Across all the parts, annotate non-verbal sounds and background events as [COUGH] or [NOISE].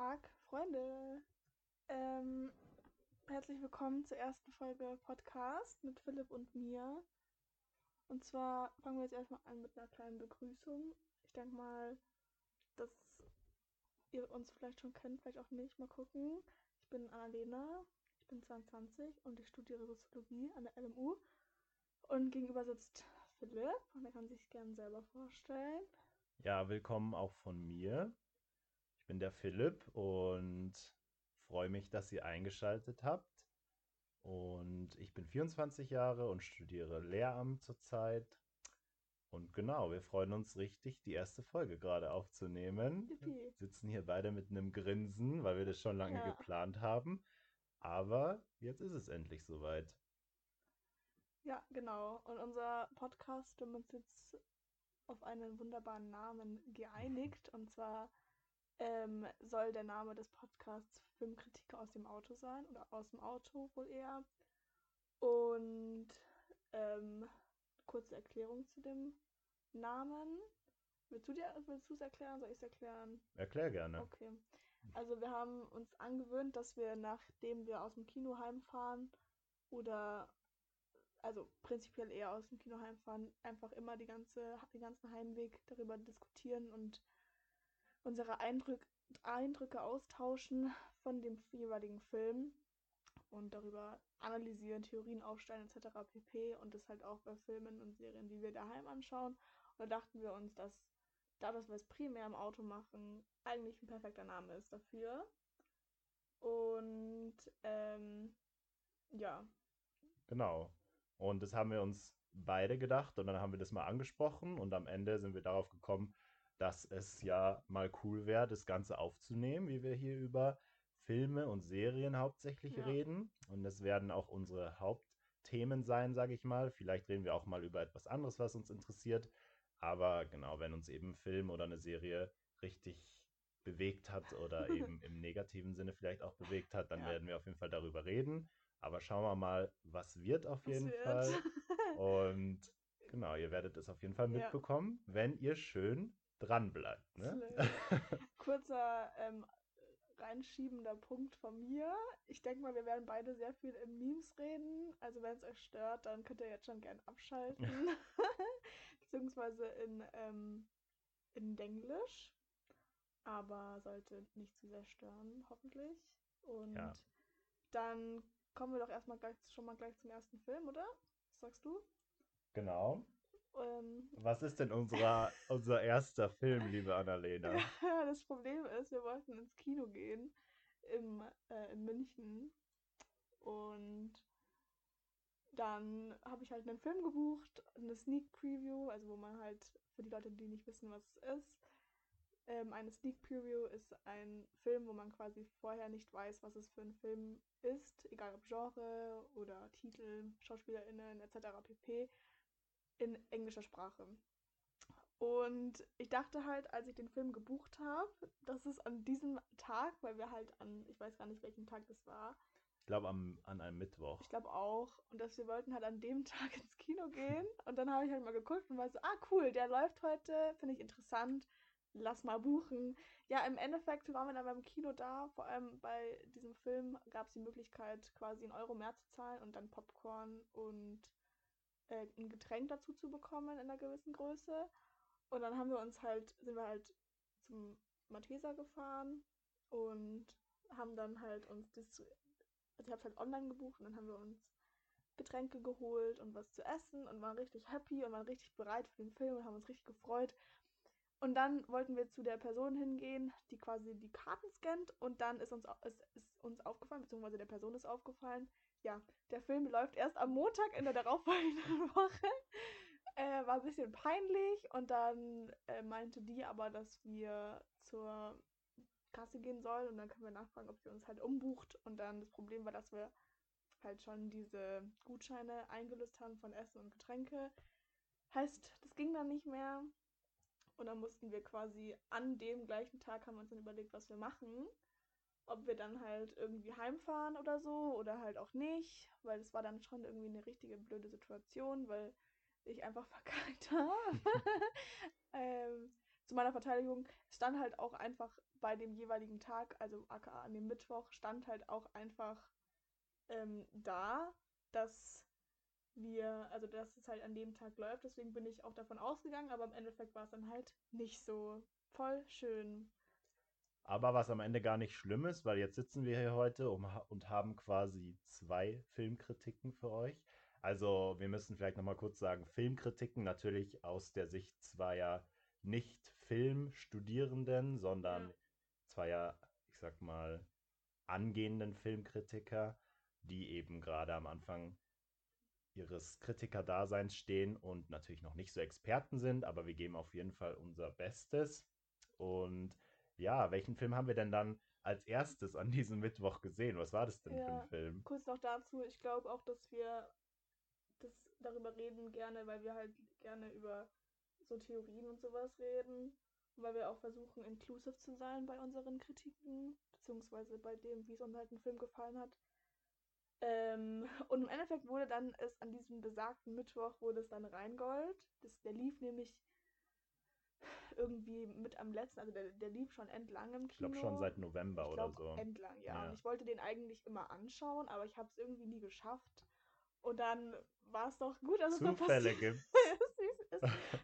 Tag, Freunde. Ähm, herzlich willkommen zur ersten Folge Podcast mit Philipp und mir. Und zwar fangen wir jetzt erstmal an mit einer kleinen Begrüßung. Ich denke mal, dass ihr uns vielleicht schon kennt, vielleicht auch nicht. Mal gucken. Ich bin Annalena, ich bin 22 und ich studiere Soziologie an der LMU. Und gegenüber sitzt Philipp und er kann sich gerne selber vorstellen. Ja, willkommen auch von mir. Ich bin der Philipp und freue mich, dass ihr eingeschaltet habt. Und ich bin 24 Jahre und studiere Lehramt zurzeit. Und genau, wir freuen uns richtig, die erste Folge gerade aufzunehmen. Yippie. Sitzen hier beide mit einem Grinsen, weil wir das schon lange Ja. geplant haben. Aber jetzt ist es endlich soweit. Ja, genau. Und unser Podcast, wir haben uns jetzt auf einen wunderbaren Namen geeinigt. Und zwar ähm, soll der Name des Podcasts Filmkritik aus dem Auto sein oder aus dem Auto wohl eher. Und ähm, kurze Erklärung zu dem Namen. Willst du dir, willst du es erklären? Soll ich es erklären? Erklär gerne. Okay. Also wir haben uns angewöhnt, dass wir nachdem wir aus dem Kino heimfahren oder also prinzipiell eher aus dem Kino heimfahren, einfach immer die ganze, den ganzen Heimweg darüber diskutieren und unsere Eindrück, Eindrücke austauschen von dem jeweiligen Film und darüber analysieren, Theorien aufstellen etc. pp. Und das halt auch bei Filmen und Serien, die wir daheim anschauen. Und da dachten wir uns, dass da dass wir es primär im Auto machen, eigentlich ein perfekter Name ist dafür. Und ähm, ja, Genau. Und das haben wir uns beide gedacht und dann haben wir das mal angesprochen und am Ende sind wir darauf gekommen, dass es ja mal cool wäre, das Ganze aufzunehmen, wie wir hier über Filme und Serien hauptsächlich Ja. reden. Und das werden auch unsere Hauptthemen sein, sage ich mal. Vielleicht reden wir auch mal über etwas anderes, was uns interessiert. Aber genau, wenn uns eben ein Film oder eine Serie richtig bewegt hat oder eben [LAUGHS] im negativen Sinne vielleicht auch bewegt hat, dann Ja. werden wir auf jeden Fall darüber reden. Aber schauen wir mal, was wird auf was jeden wird. Fall. [LAUGHS] Und genau, ihr werdet es auf jeden Fall Ja. mitbekommen, wenn ihr schön dran bleibt. Ne? [LAUGHS] Kurzer ähm, reinschiebender Punkt von mir. Ich denke mal, wir werden beide sehr viel in Memes reden. Also wenn es euch stört, dann könnt ihr jetzt schon gern abschalten. [LAUGHS] Beziehungsweise in, ähm, in Denglisch. Aber sollte nicht zu sehr stören, hoffentlich. Und Ja. dann kommen wir doch erstmal gleich, schon mal gleich zum ersten Film, oder? Was sagst du? Genau. Ähm, Was ist denn unser, unser erster Film, liebe Annalena? [LAUGHS] Ja, das Problem ist, wir wollten ins Kino gehen im, äh, in München und dann habe ich halt einen Film gebucht, eine Sneak Preview, also wo man halt für die Leute, die nicht wissen, was es ist, ähm, eine Sneak Preview ist ein Film, wo man quasi vorher nicht weiß, was es für ein Film ist, egal ob Genre oder Titel, SchauspielerInnen etc. pp. In englischer Sprache. Und ich dachte halt, als ich den Film gebucht habe, dass es an diesem Tag, weil wir halt an, ich weiß gar nicht, welchen Tag das war, Ich glaube an einem Mittwoch. ich glaube auch, und dass wir wollten halt an dem [LAUGHS] Tag ins Kino gehen. Und dann habe ich halt mal geguckt und war so, ah cool, der läuft heute, finde ich interessant, lass mal buchen. Ja, im Endeffekt waren wir dann beim Kino da, vor allem bei diesem Film gab es die Möglichkeit, quasi einen Euro mehr zu zahlen und dann Popcorn und äh, ein Getränk dazu zu bekommen in einer gewissen Größe. Und dann haben wir uns halt, sind wir halt zum Malteser gefahren und haben dann halt uns das, also ich habe halt online gebucht und dann haben wir uns Getränke geholt und was zu essen und waren richtig happy und waren richtig bereit für den Film und haben uns richtig gefreut. Und dann wollten wir zu der Person hingehen, die quasi die Karten scannt und dann ist uns, ist, ist uns aufgefallen, beziehungsweise der Person ist aufgefallen, ja, der Film läuft erst am Montag in der darauffolgenden [LAUGHS] Woche. Äh, war ein bisschen peinlich und dann äh, meinte die aber, dass wir zur Kasse gehen sollen und dann können wir nachfragen, ob sie uns halt umbucht. Und dann das Problem war, dass wir halt schon diese Gutscheine eingelöst haben von Essen und Getränke. Heißt, das ging dann nicht mehr. Und dann mussten wir quasi an dem gleichen Tag haben wir uns dann überlegt, was wir machen. Ob wir dann halt irgendwie heimfahren oder so oder halt auch nicht, weil es war dann schon irgendwie eine richtige blöde Situation, weil ich einfach [LAUGHS] verkackt habe. [LAUGHS] ähm, zu meiner Verteidigung stand halt auch einfach bei dem jeweiligen Tag, also aka an dem Mittwoch, stand halt auch einfach ähm, da, dass wir, also dass es halt an dem Tag läuft. Deswegen bin ich auch davon ausgegangen, aber im Endeffekt war es dann halt nicht so voll schön. Aber was am Ende gar nicht schlimm ist, weil jetzt sitzen wir hier heute um, und haben quasi zwei Filmkritiken für euch. Also wir müssen vielleicht nochmal kurz sagen, Filmkritiken natürlich aus der Sicht zweier nicht Filmstudierenden, sondern ja. zweier, ich sag mal, angehenden Filmkritiker, die eben gerade am Anfang ihres Kritikerdaseins stehen und natürlich noch nicht so Experten sind, aber wir geben auf jeden Fall unser Bestes. Und ja, welchen Film haben wir denn dann als erstes an diesem Mittwoch gesehen? Was war das denn ja, für ein Film? Kurz noch dazu, ich glaube auch, dass wir das darüber reden gerne, weil wir halt gerne über so Theorien und sowas reden. Und weil wir auch versuchen, inclusive zu sein bei unseren Kritiken, beziehungsweise bei dem, wie es uns halt ein Film gefallen hat. Ähm, und im Endeffekt wurde dann es an diesem besagten Mittwoch wurde es dann Rheingold. Das, der lief nämlich irgendwie mit am letzten, also der, der lief schon entlang im Kino. Ich glaube schon seit November ich oder so. Entlang, ja. ja. Und ich wollte den eigentlich immer anschauen, aber ich habe es irgendwie nie geschafft. Und dann war es doch gut, dass Zufälle [LAUGHS] es da gibt.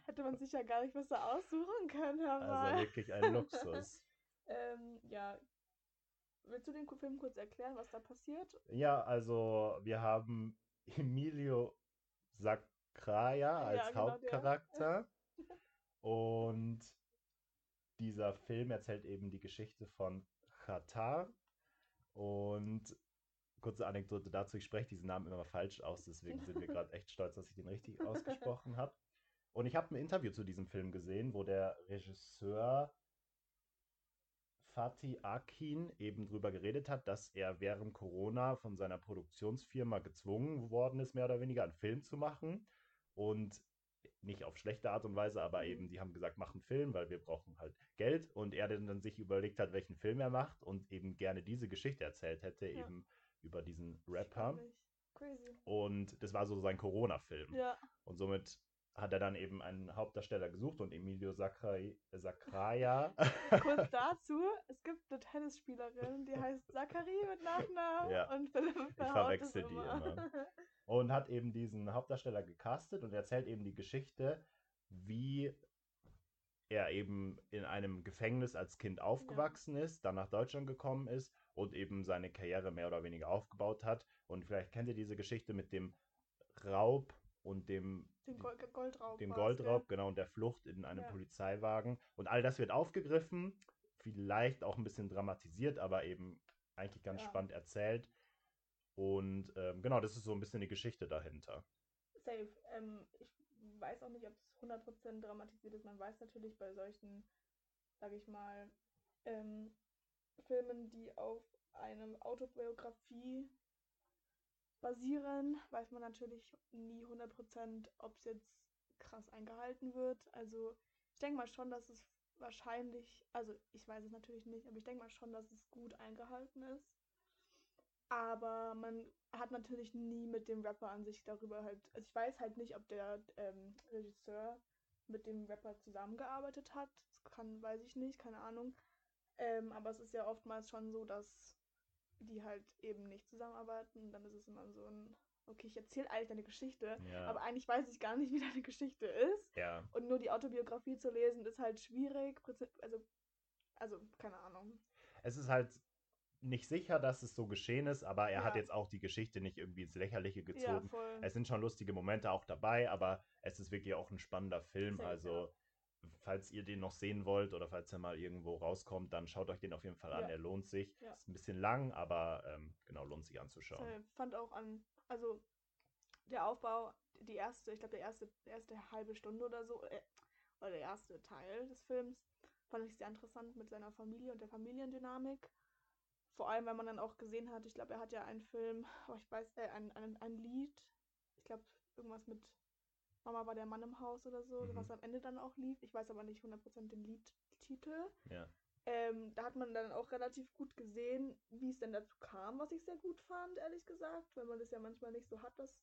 Hätte man sich ja gar nicht besser aussuchen können, aber. Also wirklich ein Luxus. [LAUGHS] ähm, ja. Willst du den Film kurz erklären, was da passiert? Ja, also wir haben Emilio Sacraia als ja, genau Hauptcharakter. Und dieser Film erzählt eben die Geschichte von Qatar. Und kurze Anekdote dazu, ich spreche diesen Namen immer falsch aus, deswegen sind wir gerade echt stolz, dass ich den richtig [LAUGHS] ausgesprochen habe. Und ich habe ein Interview zu diesem Film gesehen, wo der Regisseur Fatih Akin eben drüber geredet hat, dass er während Corona von seiner Produktionsfirma gezwungen worden ist, mehr oder weniger einen Film zu machen. Und nicht auf schlechte Art und Weise, aber mhm. eben, die haben gesagt, mach einen Film, weil wir brauchen halt Geld. Und er dann sich überlegt hat, welchen Film er macht und eben gerne diese Geschichte erzählt hätte, ja. eben über diesen Rapper. Crazy. Und das war so sein Corona-Film. Ja. Und somit hat er dann eben einen Hauptdarsteller gesucht und Emilio Sakrai, Sakraya. [LAUGHS] Kurz [LAUGHS] dazu, es gibt eine Tennisspielerin, die heißt Zachary mit Nachnamen ja. und Philipp Ich verwechsel die immer. immer. [LAUGHS] Und hat eben diesen Hauptdarsteller gecastet und erzählt eben die Geschichte, wie er eben in einem Gefängnis als Kind aufgewachsen ja. ist, dann nach Deutschland gekommen ist und eben seine Karriere mehr oder weniger aufgebaut hat. Und vielleicht kennt ihr diese Geschichte mit dem Raub und dem, dem Goldraub. Dem Goldraub, ja. genau, und der Flucht in einem ja. Polizeiwagen. Und all das wird aufgegriffen, vielleicht auch ein bisschen dramatisiert, aber eben eigentlich ganz ja. spannend erzählt. Und ähm, genau, das ist so ein bisschen die Geschichte dahinter. Safe. Ähm, ich weiß auch nicht, ob es 100% dramatisiert ist. Man weiß natürlich bei solchen, sag ich mal, ähm, Filmen, die auf einem Autobiografie basieren, weiß man natürlich nie 100%, ob es jetzt krass eingehalten wird. Also ich denke mal schon, dass es wahrscheinlich, also ich weiß es natürlich nicht, aber ich denke mal schon, dass es gut eingehalten ist. Aber man hat natürlich nie mit dem Rapper an sich darüber halt, also ich weiß halt nicht, ob der ähm, Regisseur mit dem Rapper zusammengearbeitet hat. Das kann, weiß ich nicht, keine Ahnung. Ähm, aber es ist ja oftmals schon so, dass die halt eben nicht zusammenarbeiten. Und dann ist es immer so ein, okay, ich erzähle eigentlich deine Geschichte, ja. aber eigentlich weiß ich gar nicht, wie deine Geschichte ist. Ja. Und nur die Autobiografie zu lesen, ist halt schwierig. Also, also keine Ahnung. Es ist halt nicht sicher, dass es so geschehen ist, aber er ja. hat jetzt auch die Geschichte nicht irgendwie ins Lächerliche gezogen. Ja, es sind schon lustige Momente auch dabei, aber es ist wirklich auch ein spannender Film. Sehr, also falls ihr den noch sehen wollt oder falls er mal irgendwo rauskommt, dann schaut euch den auf jeden Fall an. Ja. Er lohnt sich. Ja. Ist ein bisschen lang, aber ähm, genau, lohnt sich anzuschauen. Ich fand auch an, also der Aufbau, die erste, ich glaube, der erste, erste halbe Stunde oder so, äh, oder der erste Teil des Films, fand ich sehr interessant mit seiner Familie und der Familiendynamik. Vor allem, weil man dann auch gesehen hat, ich glaube, er hat ja einen Film, oh, ich weiß, äh, ein, ein, ein Lied, ich glaube, irgendwas mit Mama war der Mann im Haus oder so, mhm. was am Ende dann auch lief. Ich weiß aber nicht 100% den Liedtitel. Ja. Ähm, da hat man dann auch relativ gut gesehen, wie es denn dazu kam, was ich sehr gut fand, ehrlich gesagt, weil man das ja manchmal nicht so hat, dass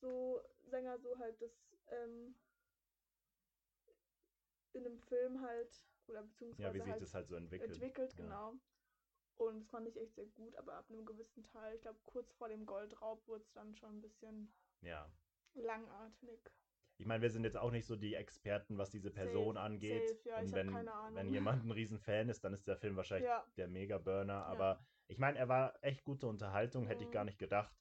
so Sänger so halt das, ähm, in einem Film halt, oder beziehungsweise Ja, wie sich halt das halt so entwickelt. entwickelt, Ja. genau. Und das fand ich echt sehr gut, aber ab einem gewissen Teil, ich glaube kurz vor dem Goldraub, wurde es dann schon ein bisschen Ja. langatmig. Ich meine, wir sind jetzt auch nicht so die Experten, was diese Person Safe, angeht. safe, ja, ich Und wenn, wenn jemand ein Riesenfan ist, dann ist der Film wahrscheinlich Ja, der Mega-Burner. Aber ich meine, er war echt gute Unterhaltung, hätte ich Mhm. gar nicht gedacht.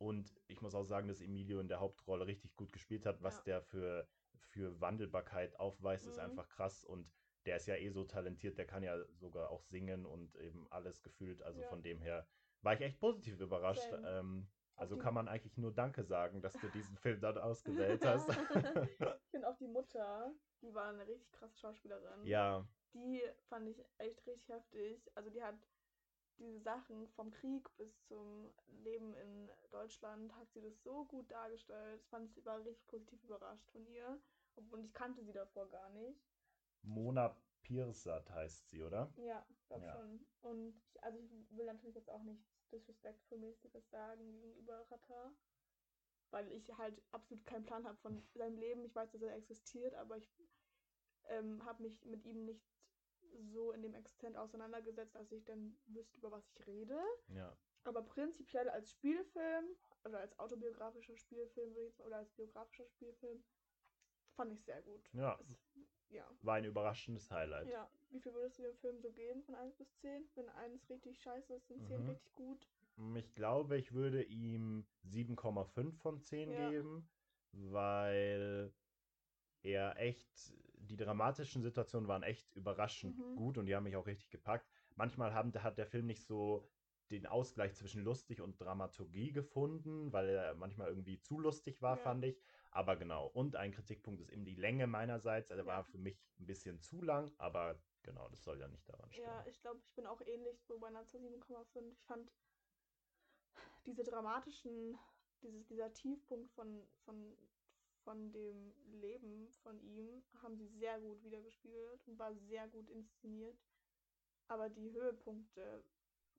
Und ich muss auch sagen, dass Emilio in der Hauptrolle richtig gut gespielt hat. Was Ja. der für, für Wandelbarkeit aufweist, ist Mhm. einfach krass. Und der ist ja eh so talentiert, der kann ja sogar auch singen und eben alles gefühlt. Also Ja. von dem her war ich echt positiv überrascht. Ähm, also kann man eigentlich nur Danke sagen, dass du diesen [LAUGHS] Film dann ausgewählt hast. [LAUGHS] ich finde auch die Mutter, die war eine richtig krasse Schauspielerin. ja, Die fand ich echt richtig heftig. Also die hat diese Sachen vom Krieg bis zum Leben in Deutschland hat sie das so gut dargestellt. Das fand ich war richtig positiv überrascht von ihr. Und ich kannte sie davor gar nicht. Mona Pirsat heißt sie, oder? Ja, glaub Ja. schon. Und ich, also ich will natürlich jetzt auch nichts Disrespectful-mäßiges sagen gegenüber Rata. Weil ich halt absolut keinen Plan habe von seinem Leben. Ich weiß, dass er existiert, aber ich ähm, habe mich mit ihm nicht so in dem Extent auseinandergesetzt, dass ich dann wüsste, über was ich rede. Ja. Aber prinzipiell als Spielfilm oder als autobiografischer Spielfilm würde ich jetzt mal, oder als biografischer Spielfilm fand ich sehr gut. Ja. Es, ja. War ein überraschendes Highlight. Ja, wie viel würdest du dem Film so geben von 1 bis 10? Wenn 1 richtig scheiße ist, sind 10 Mhm. richtig gut. Ich glaube, ich würde ihm 7,5 von 10 Ja. geben, weil er echt, die dramatischen Situationen waren echt überraschend Mhm. gut und die haben mich auch richtig gepackt. Manchmal haben, hat der Film nicht so den Ausgleich zwischen lustig und Dramaturgie gefunden, weil er manchmal irgendwie zu lustig war, Ja. fand ich. Aber genau. Und ein Kritikpunkt ist eben die Länge meinerseits. Er Ja. war für mich ein bisschen zu lang, aber genau, das soll ja nicht daran stehen. Ja, ich glaube, ich bin auch ähnlich so bei einer 7,5. Ich fand diese dramatischen, dieses, dieser Tiefpunkt von, von, von dem Leben von ihm haben sie sehr gut wiedergespiegelt und war sehr gut inszeniert. Aber die Höhepunkte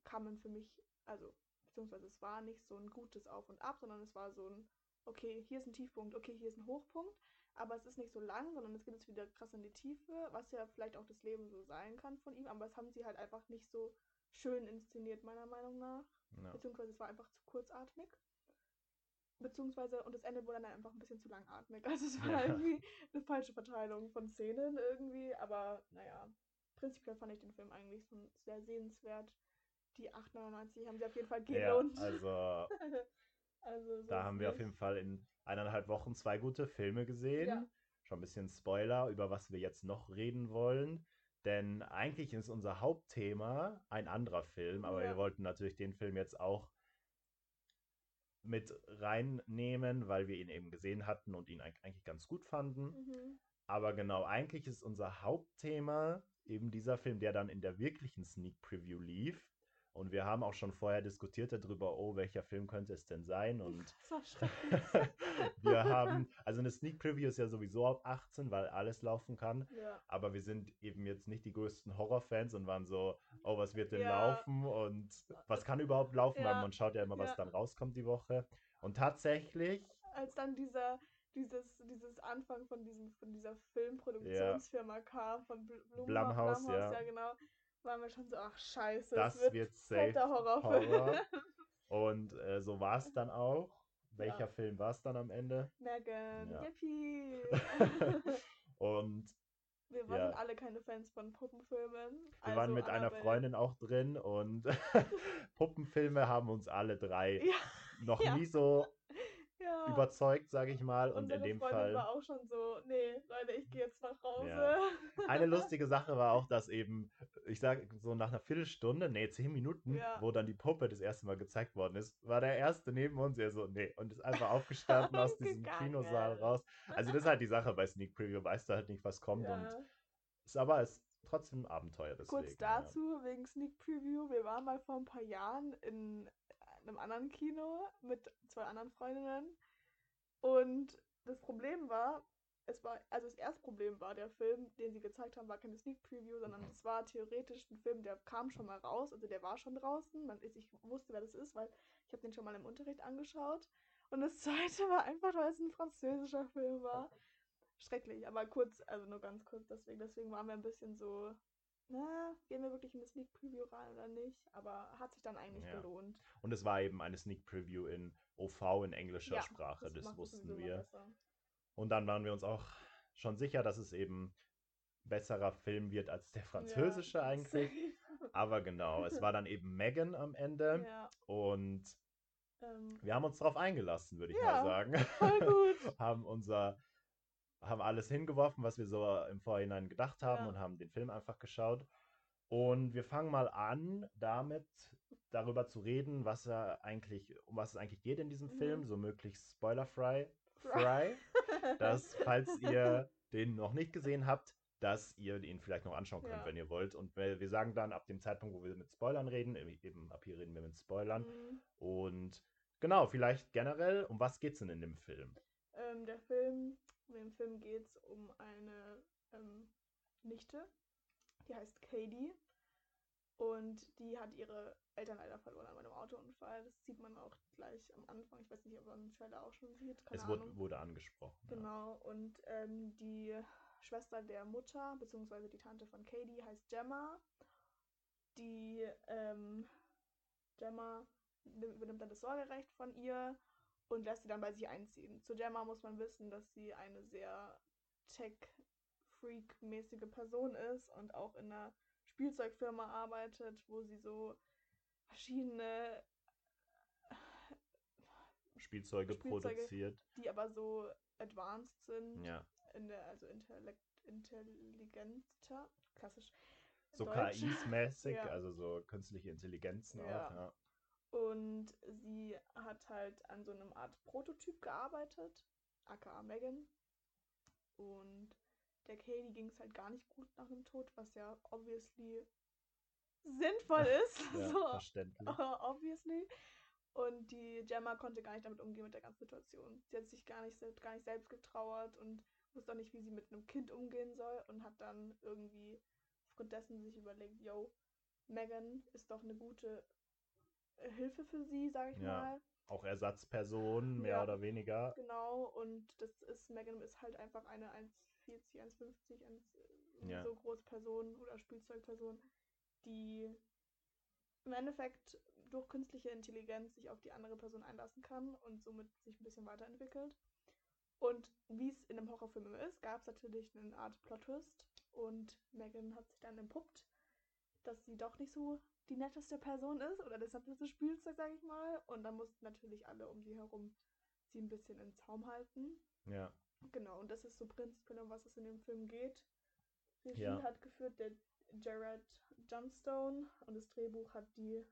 kamen für mich, also, beziehungsweise es war nicht so ein gutes Auf und Ab, sondern es war so ein, okay, hier ist ein Tiefpunkt, okay, hier ist ein Hochpunkt, aber es ist nicht so lang, sondern es geht jetzt wieder krass in die Tiefe, was ja vielleicht auch das Leben so sein kann von ihm, aber das haben sie halt einfach nicht so schön inszeniert, meiner Meinung nach. Ja. Beziehungsweise es war einfach zu kurzatmig. Beziehungsweise, und das Ende wurde dann einfach ein bisschen zu langatmig. [LAUGHS] Also es war Ja. irgendwie eine falsche Verteilung von Szenen irgendwie, aber naja, prinzipiell fand ich den Film eigentlich schon sehr sehenswert. Die 8,99 haben sie auf jeden Fall Ja, gelohnt. also [LAUGHS] also so Da haben wir auf nicht. jeden Fall in eineinhalb Wochen zwei gute Filme gesehen. Ja. Schon ein bisschen Spoiler, über was wir jetzt noch reden wollen. Denn eigentlich ist unser Hauptthema ein anderer Film, aber Ja. wir wollten natürlich den Film jetzt auch mit reinnehmen, weil wir ihn eben gesehen hatten und ihn eig- eigentlich ganz gut fanden. Mhm. Aber genau, eigentlich ist unser Hauptthema eben dieser Film, der dann in der wirklichen Sneak Preview lief. Und wir haben auch schon vorher diskutiert darüber, oh, welcher Film könnte es denn sein? Und [LAUGHS] wir haben, also eine Sneak Preview ist ja sowieso ab 18, weil alles laufen kann. ja. Aber wir sind eben jetzt nicht die größten Horrorfans und waren so, oh, was wird denn Ja. laufen und was kann überhaupt laufen, weil Ja. man schaut ja immer, was Ja. dann rauskommt die Woche. Und tatsächlich, Als dann dieser, dieses, dieses Anfang von, diesem, von dieser Filmproduktionsfirma kam, von Bl Blum Blumhouse, ja. ja genau, waren wir schon so, ach scheiße, das wird, wird safe Horrorfilm. Horror. [LAUGHS] Und äh, so war es dann auch. Welcher Ja. Film war es dann am Ende? Megan, Ja. yippie. [LAUGHS] Und wir waren Ja. alle keine Fans von Puppenfilmen. wir waren also mit einer Annabelle. Freundin auch drin und [LAUGHS] Puppenfilme haben uns alle drei Ja, noch nie so ja. überzeugt, sage ich mal. Und Unsere in dem Freundin Fall. war auch schon so, nee, Leute, ich gehe jetzt nach Hause. Ja. Eine [LAUGHS] lustige Sache war auch, dass eben, ich sage so nach einer Viertelstunde, nee, zehn Minuten, Ja. wo dann die Puppe das erste Mal gezeigt worden ist, war der erste neben uns, der so, nee, und ist einfach aufgestanden [LAUGHS] aus diesem. Kinosaal raus. Also das ist halt die Sache bei Sneak Preview, weißt du halt nicht, was kommt und Ja. ist aber ist trotzdem ein Abenteuer deswegen. Kurz dazu, wegen Sneak Preview. Wir waren mal vor ein paar Jahren in einem anderen Kino mit zwei anderen Freundinnen. Und das Problem war, es war, also das erste Problem war, der Film, den sie gezeigt haben, war keine Sneak Preview, sondern es war theoretisch ein Film, der kam schon mal raus, also der war schon draußen. Man, ich wusste, wer das ist, weil ich habe den schon mal im Unterricht angeschaut. Und das [LAUGHS] zweite war einfach, weil es ein französischer Film war. schrecklich. Aber kurz, also nur ganz kurz deswegen. Deswegen waren wir ein bisschen so, na, gehen wir wirklich in das Sneak Preview rein oder nicht? Aber hat sich dann eigentlich Ja. gelohnt. Und es war eben eine Sneak Preview in OV in englischer Ja, Sprache, das, es wussten wir. Und dann waren wir uns auch schon sicher, dass es eben besserer Film wird als der französische Ja, eigentlich. [LAUGHS] Aber genau, es war dann eben Megan am Ende. Und ähm, wir haben uns darauf eingelassen, würde ich mal sagen. voll gut. [LAUGHS] haben unser, haben alles hingeworfen, was wir so im Vorhinein gedacht haben Ja. und haben den Film einfach geschaut. Und wir fangen mal an, damit darüber zu reden, was er eigentlich, um was es eigentlich geht in diesem Mhm. Film, so möglichst spoilerfrei. Fry. [LAUGHS] Dass, falls ihr den noch nicht gesehen habt, dass ihr ihn vielleicht noch anschauen könnt, Ja. wenn ihr wollt. Und wir wir sagen dann ab dem Zeitpunkt, wo wir mit Spoilern reden, eben ab hier reden wir mit Spoilern. Mhm. Und genau, vielleicht generell, um was geht's denn in dem Film? Ähm, der Film, in dem Film geht es um eine ähm, Nichte, die heißt Katie. Und die hat ihre Eltern leider verloren an einem Autounfall. Das sieht man auch gleich am Anfang. Ich weiß nicht, ob man den Trailer auch schon sieht. Keine es wurde, Ahnung. wurde angesprochen. ja. Genau. Und ähm, die Schwester der Mutter, beziehungsweise die Tante von Katie, heißt Gemma. Die ähm, Gemma nimm- übernimmt dann das Sorgerecht von ihr und lässt sie dann bei sich einziehen. Zu Gemma muss man wissen, dass sie eine sehr Tech-Freak-mäßige Person ist und auch in einer Spielzeugfirma arbeitet, wo sie so verschiedene, Spielzeuge, Spielzeuge. produziert. die aber so advanced sind, Ja. in der, also intellekt, intelligenter, klassisch. So. KIs-mäßig, [LAUGHS] Ja. also so künstliche Intelligenzen Ja. auch, ja. Und sie hat halt an so einem Art Prototyp gearbeitet, aka Megan. Und der Katie ging es halt gar nicht gut nach dem Tod, was ja obviously sinnvoll [LAUGHS] ist. ja [LAUGHS] so, verständlich. [LAUGHS] obviously. Und die Gemma konnte gar nicht damit umgehen mit der ganzen Situation. Sie hat sich gar nicht, gar nicht selbst getrauert und wusste auch nicht, wie sie mit einem Kind umgehen soll und hat dann irgendwie aufgrund dessen sich überlegt, yo, Megan ist doch eine gute Hilfe für sie, sag ich Ja. mal. Auch Ersatzpersonen, mehr Ja. oder weniger. Genau, und das ist, Megan ist halt einfach eine 1,40, 1,50, eine Ja. so große Person oder Spielzeugperson, die im Endeffekt durch künstliche Intelligenz sich auf die andere Person einlassen kann und somit sich ein bisschen weiterentwickelt. Und wie es in einem Horrorfilm immer ist, gab es natürlich eine Art Plot-Twist und Megan hat sich dann entpuppt, dass sie doch nicht so die netteste Person ist oder das netteste Spielzeug, sag ich mal. Und dann mussten natürlich alle um sie herum sie ein bisschen in Zaum halten. Ja. Genau, und das ist so prinzipiell, um was es in dem Film geht. Regie Ja. hat geführt der Jared Johnstone und das Drehbuch hat die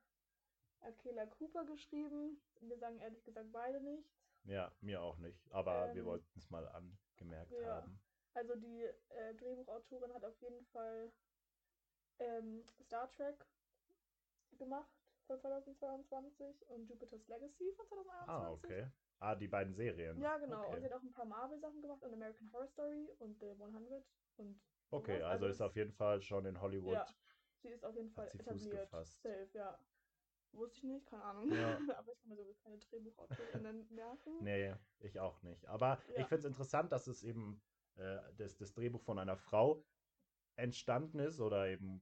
Akela Cooper geschrieben. Wir sagen ehrlich gesagt beide nichts. Ja, mir auch nicht. Aber wir Ähm, wollten es mal angemerkt ja. haben. Also die äh, Drehbuchautorin hat auf jeden Fall ähm, Star Trek gemacht von 2022 und Jupiter's Legacy von 2021. Ah, okay. Ah, die beiden Serien. Ja, genau. Und Okay, sie hat auch ein paar Marvel-Sachen gemacht und American Horror Story und The 100 und okay sowas. also ist auf jeden Fall schon in Hollywood. Ja, sie ist auf jeden Fall etabliert. gefasst. Safe, ja. Wusste ich nicht, keine Ahnung. Ja. [LAUGHS] Aber ich kann mir sowieso keine DrehbuchautorInnen [LAUGHS] merken. Nee, ich auch nicht. Aber Ja. ich finde es interessant, dass es eben äh, das, das Drehbuch von einer Frau entstanden ist oder eben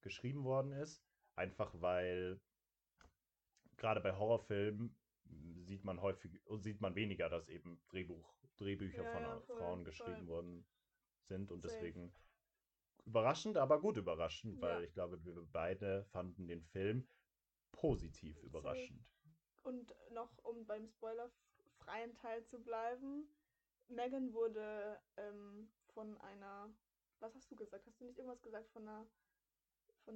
geschrieben worden ist. Einfach weil gerade bei Horrorfilmen m, sieht man häufig sieht man weniger, dass eben Drehbuch, Drehbücher Ja, von ja, voll, Frauen voll. geschrieben worden sind und Safe. deswegen überraschend, aber gut überraschend, weil Ja. ich glaube, wir beide fanden den Film positiv überraschend. Und noch, um beim spoilerfreien Teil zu bleiben, Megan wurde ähm, von einer, was hast du gesagt? Hast du nicht irgendwas gesagt von einer,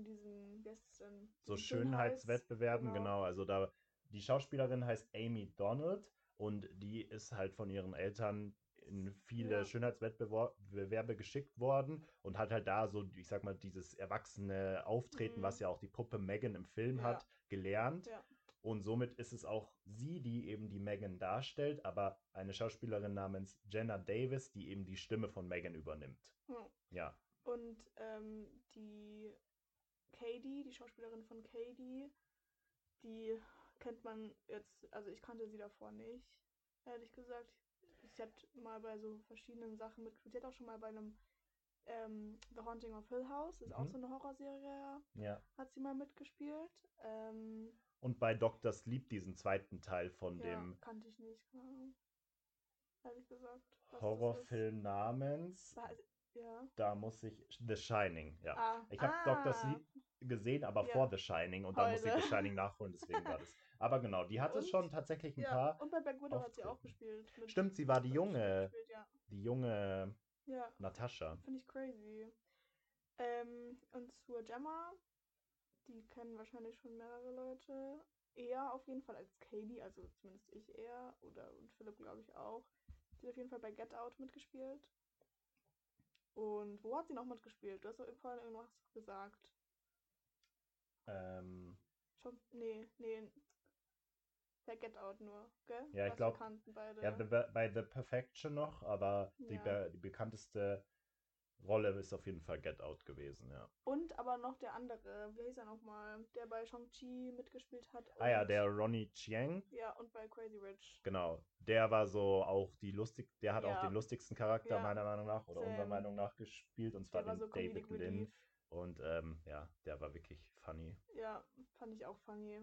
von es denn? so Schönheitswettbewerben, genau. Also da die Schauspielerin heißt Amy Donald und die ist halt von ihren Eltern in viele Ja. Schönheitswettbewerbe geschickt worden und hat halt da so, ich sag mal, dieses erwachsene Auftreten, Mhm. was ja auch die Puppe Megan im Film Ja. hat, gelernt. Ja. Und somit ist es auch sie, die eben die Megan darstellt, aber eine Schauspielerin namens Jenna Davis, die eben die Stimme von Megan übernimmt. Hm. Ja, Und ähm, die Katie, die Schauspielerin von Katie, die kennt man jetzt, also ich kannte sie davor nicht, ehrlich gesagt. sie hat mal bei so verschiedenen Sachen mitgespielt. Sie hat auch schon mal bei einem ähm, The Haunting of Hill House, ist auch Mhm. so eine Horrorserie, Ja. hat sie mal mitgespielt. Ähm, Und bei Dr. Sleep, diesen zweiten Teil von ja, dem kannte ich nicht, keine Ahnung. Ehrlich gesagt. Horrorfilm namens, Ja. da muss ich, The Shining, ja. Ah, Ich habe ah, Dr. Sleep gesehen, aber Ja. vor The Shining und dann muss ich. The Shining nachholen, deswegen war das. Aber genau, die hatte Und- schon tatsächlich ein Ja, paar. und bei Black Widow hat sie auch gespielt. Stimmt, sie war die junge, gespielt, Ja. die junge. Natascha. Finde ich crazy. Ähm, und zur Gemma, die kennen wahrscheinlich schon mehrere Leute. Eher auf jeden Fall als Katie, also zumindest ich eher. Oder und Philipp, glaube ich, auch. Die hat auf jeden Fall bei Get Out mitgespielt. Und wo hat sie noch mitgespielt? Du hast doch vorhin irgendwas gesagt. Ähm, Schon, nee, nee. Bei Get Out nur, gell? Ja, ich Was wir glaub- kannten beide. ja, bei The Perfection noch, aber die, Ja. be die bekannteste Rolle ist auf jeden Fall Get Out gewesen, ja. Und aber noch der andere, wie hieß er nochmal? Der bei Shang-Chi mitgespielt hat. Ah ja, der Ronnie Chiang, Ja, und bei Crazy Rich. genau. Der war so auch die lustig, der hat auch Ja. den lustigsten Charakter meiner Meinung nach oder unserer Same. Meinung nach gespielt und zwar Der war den so David Lynn. Und ähm, ja, der war wirklich funny. Ja, fand ich auch funny.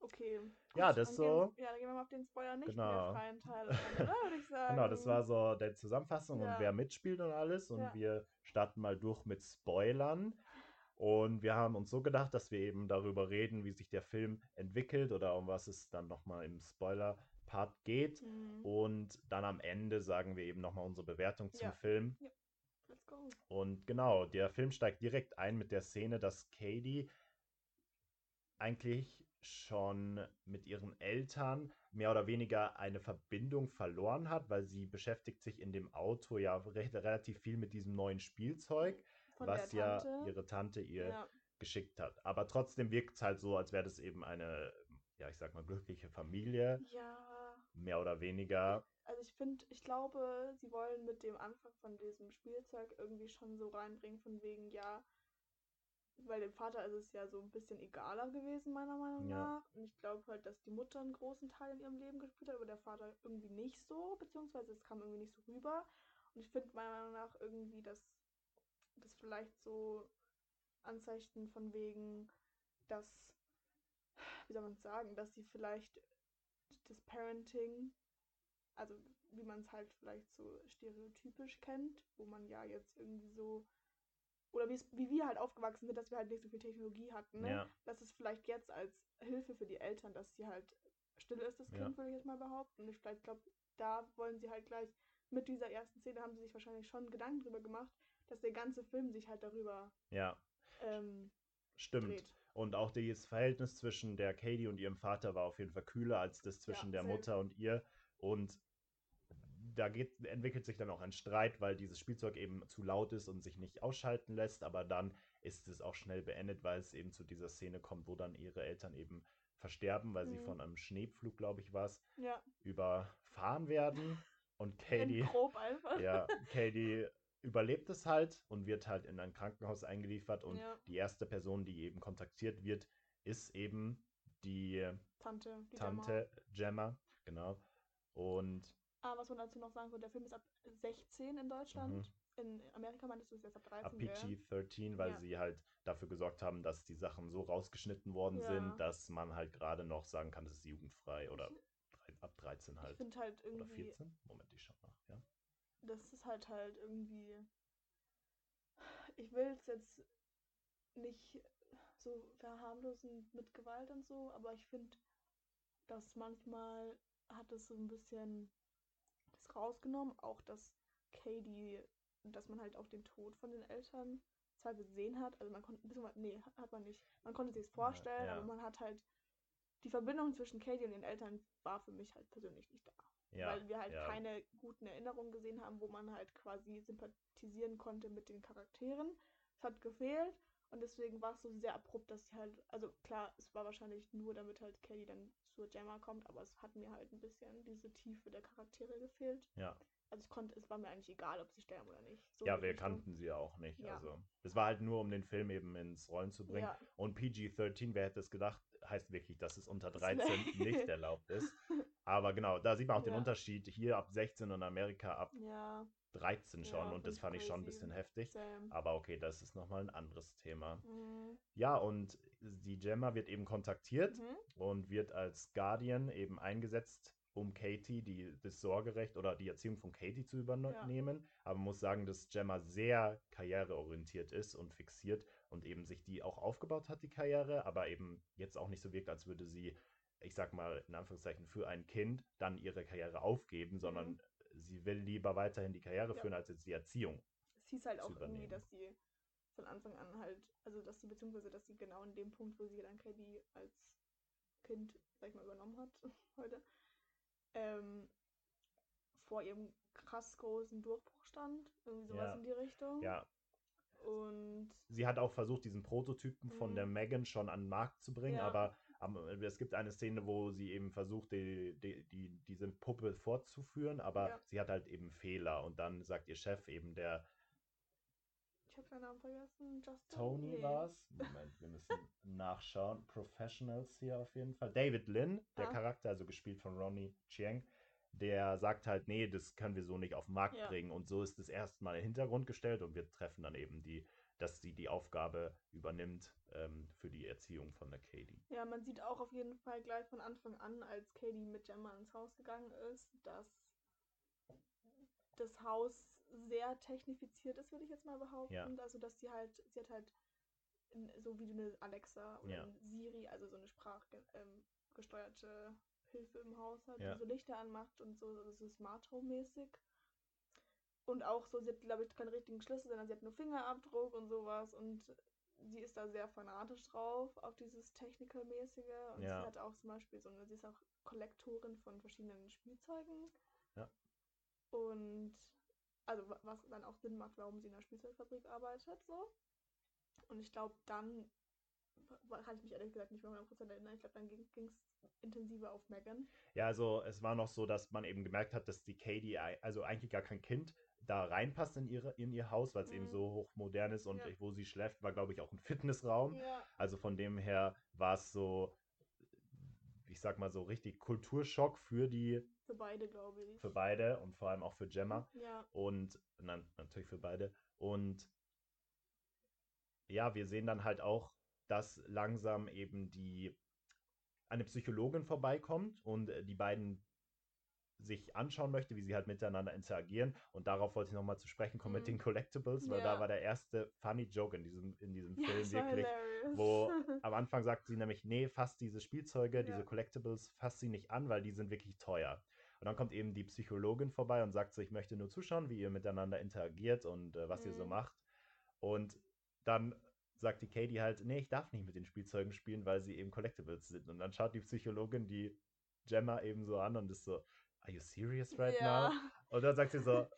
Okay. Ja, gut, das dann so. Gehen, ja, dann gehen wir mal auf den Spoiler nicht Genau. mehr freien Teil oder? Würde ich [LAUGHS] sagen. Genau, das war so der Zusammenfassung und Ja. wer mitspielt und alles. Und Ja. wir starten mal durch mit Spoilern. Und wir haben uns so gedacht, dass wir eben darüber reden, wie sich der Film entwickelt oder um was es dann nochmal im Spoiler-Part geht. Mhm. Und dann am Ende sagen wir eben nochmal unsere Bewertung zum Ja. Film. Und genau, der Film steigt direkt ein mit der Szene, dass Katie eigentlich schon mit ihren Eltern mehr oder weniger eine Verbindung verloren hat, weil sie beschäftigt sich in dem Auto ja recht, relativ viel mit diesem neuen Spielzeug, Von was ja ihre Tante ihr Ja, geschickt hat. Aber trotzdem wirkt es halt so, als wäre das eben eine, ja, ich sag mal, glückliche Familie, ja, mehr oder weniger. Also ich finde, ich glaube, sie wollen mit dem Anfang von diesem Spielzeug irgendwie schon so reinbringen, von wegen, ja, weil dem Vater ist es ja so ein bisschen egaler gewesen, meiner Meinung Ja. nach. Und ich glaube halt, dass die Mutter einen großen Teil in ihrem Leben gespielt hat, aber der Vater irgendwie nicht so, beziehungsweise es kam irgendwie nicht so rüber. Und ich finde meiner Meinung nach irgendwie, dass das vielleicht so Anzeichen von wegen, dass, wie soll man sagen, dass sie vielleicht das Parenting, also wie man es halt vielleicht so stereotypisch kennt, wo man ja jetzt irgendwie so, oder wie es- wie wir halt aufgewachsen sind, dass wir halt nicht so viel Technologie hatten, ne? Ja, dass es vielleicht jetzt als Hilfe für die Eltern, dass sie halt still ist, das Ja. Kind, würde ich jetzt mal behaupten. Und ich vielleicht glaube, da wollen sie halt gleich, mit dieser ersten Szene haben sie sich wahrscheinlich schon Gedanken drüber gemacht, dass der ganze Film sich halt darüber ja, ähm, stimmt. dreht. Und auch das Verhältnis zwischen der Katie und ihrem Vater war auf jeden Fall kühler als das zwischen der same. Mutter und ihr. Und da geht, entwickelt sich dann auch ein Streit, weil dieses Spielzeug eben zu laut ist und sich nicht ausschalten lässt. Aber dann ist es auch schnell beendet, weil es eben zu dieser Szene kommt, wo dann ihre Eltern eben versterben, weil sie Mhm. von einem Schneepflug, glaube ich, war es, Ja, überfahren werden. Und [LAUGHS] Katie, grob einfach. ja, Katie überlebt es halt und wird halt in ein Krankenhaus eingeliefert. Und Ja. die erste Person, die eben kontaktiert wird, ist eben die Tante. Die Tante Gemma. Genau. Und Ah, was man dazu noch sagen sollte, der Film ist ab 16 in Deutschland. Mhm. In Amerika meintest du es jetzt ab 13, ab gell? PG-13, weil Ja. sie halt dafür gesorgt haben, dass die Sachen so rausgeschnitten worden Ja. sind, dass man halt gerade noch sagen kann, das ist jugendfrei oder Ich- ab 13 Ich halt. finde halt Oder irgendwie, 14? Moment, ich schau nach, ja. das ist halt halt irgendwie. Ich will es jetzt nicht so verharmlosen mit Gewalt und so, aber ich finde, dass manchmal hat es so ein bisschen das rausgenommen, auch dass Katie, dass man halt auch den Tod von den Eltern zwar gesehen hat, also man konnte, nee, hat man nicht. Man konnte sich es vorstellen, ja. aber man hat halt die Verbindung zwischen Katie und ihren Eltern war für mich halt persönlich nicht da Ja, weil wir halt keine guten Erinnerungen gesehen haben, wo man halt quasi sympathisieren konnte mit den Charakteren. Es hat gefehlt und deswegen war es so sehr abrupt, dass sie halt, also klar, es war wahrscheinlich nur, damit halt Kelly dann zur Gemma kommt, aber es hat mir halt ein bisschen diese Tiefe der Charaktere gefehlt. Ja. also ich konnte, es war mir eigentlich egal, ob sie sterben oder nicht. So Ja, wir Richtung. kannten sie ja auch nicht. Ja. Also, es war halt nur, um den Film eben ins Rollen zu bringen. Ja, Und PG-13, wer hätte es gedacht, heißt wirklich, dass es unter Das 13 wär- [LAUGHS] nicht erlaubt ist. Aber genau, da sieht man auch den Ja. Unterschied. Hier ab 16 und Amerika ab ja, 13 schon. Ja, und das fand ich schon ein crazy. bisschen heftig. same. Aber okay, das ist nochmal ein anderes Thema. Mhm. Ja, und die Gemma wird eben kontaktiert Mhm. und wird als Guardian eben eingesetzt, um Katie die, das Sorgerecht oder die Erziehung von Katie zu übernehmen. Aber man muss sagen, dass Gemma sehr karriereorientiert ist und fixiert und eben sich die auch aufgebaut hat, die Karriere, aber eben jetzt auch nicht so wirkt, als würde sie, ich sag mal in Anführungszeichen, für ein Kind dann ihre Karriere aufgeben, sondern sie will lieber weiterhin die Karriere Mhm. Ja. führen, als jetzt die Erziehung. Es hieß halt auch irgendwie, übernehmen. dass sie von Anfang an halt, also dass sie, beziehungsweise dass sie genau in dem Punkt, wo sie dann Katie als Kind, sag ich mal, übernommen hat [LAUGHS] heute, ähm, vor ihrem krass großen Durchbruch stand. Irgendwie sowas Ja. in die Richtung. Ja, Und sie hat auch versucht, diesen Prototypen von Mhm. der Megan schon an den Markt zu bringen, Ja. aber am- es gibt eine Szene, wo sie eben versucht, die, die, die, diese Puppe fortzuführen, aber Ja. sie hat halt eben Fehler und dann sagt ihr Chef eben, der ich habe seinen Namen vergessen. Justin? Tony Nee. war es. Moment, wir müssen [LAUGHS] nachschauen. Professionals hier auf jeden Fall. David Lin, der Ah. Charakter, also gespielt von Ronnie Chieng, der sagt halt, nee, das können wir so nicht auf den Markt Ja. bringen. Und so ist es erstmal in den Hintergrund gestellt und wir treffen dann eben die, dass sie die Aufgabe übernimmt ähm, für die Erziehung von der Katie. Ja, man sieht auch auf jeden Fall gleich von Anfang an, als Katie mit Gemma ins Haus gegangen ist, dass das Haus sehr technifiziert ist, würde ich jetzt mal behaupten. Ja. Also, dass sie halt, sie hat halt so wie eine Alexa oder Ja. Siri, also so eine sprachgesteuerte ähm, Hilfe im Haus hat, Ja. die so Lichter anmacht und so, so Smart Home mäßig. Und auch so, sie hat, glaube ich, keinen richtigen Schlüssel, sondern sie hat nur Fingerabdruck und sowas und sie ist da sehr fanatisch drauf, auf dieses Technical-mäßige. Und Ja. sie hat auch zum Beispiel so eine, sie ist auch Kollektorin von verschiedenen Spielzeugen. Ja. Und also wa- was dann auch Sinn macht, warum sie in der Spielzeugfabrik arbeitet, so. Und ich glaube, dann kann ich mich ehrlich gesagt nicht mehr 100% erinnern. Ich glaube, dann ging es intensiver auf Megan. Ja, also es war noch so, dass man eben gemerkt hat, dass die Katie, also eigentlich gar kein Kind, da reinpasst in, ihre, in ihr Haus, weil es eben Mhm. so hochmodern ist und Ja. wo sie schläft, war, glaube ich, auch ein Fitnessraum. Ja. Also von dem her war es so, ich sag mal so richtig Kulturschock für die, Für beide, glaube ich. für beide und vor allem auch für Gemma Ja. und na, natürlich für beide. Und ja, wir sehen dann halt auch, dass langsam eben die eine Psychologin vorbeikommt und äh, die beiden sich anschauen möchte, wie sie halt miteinander interagieren. Und darauf wollte ich nochmal zu sprechen kommen mit Mhm. den Collectibles, weil da Ja. war der erste funny Joke in diesem, in diesem Ja, Film war wirklich. hilarious. wo [LAUGHS] Am Anfang sagt sie nämlich, nee, fasst diese Spielzeuge, Ja. diese Collectibles, fasst sie nicht an, weil die sind wirklich teuer. Und dann kommt eben die Psychologin vorbei und sagt so, ich möchte nur zuschauen, wie ihr miteinander interagiert und äh, was ihr so Mhm. macht. Und dann sagt die Katie halt, nee, ich darf nicht mit den Spielzeugen spielen, weil sie eben Collectibles sind. Und dann schaut die Psychologin die Gemma eben so an und ist so, are you serious right ja. now? Und dann sagt sie so,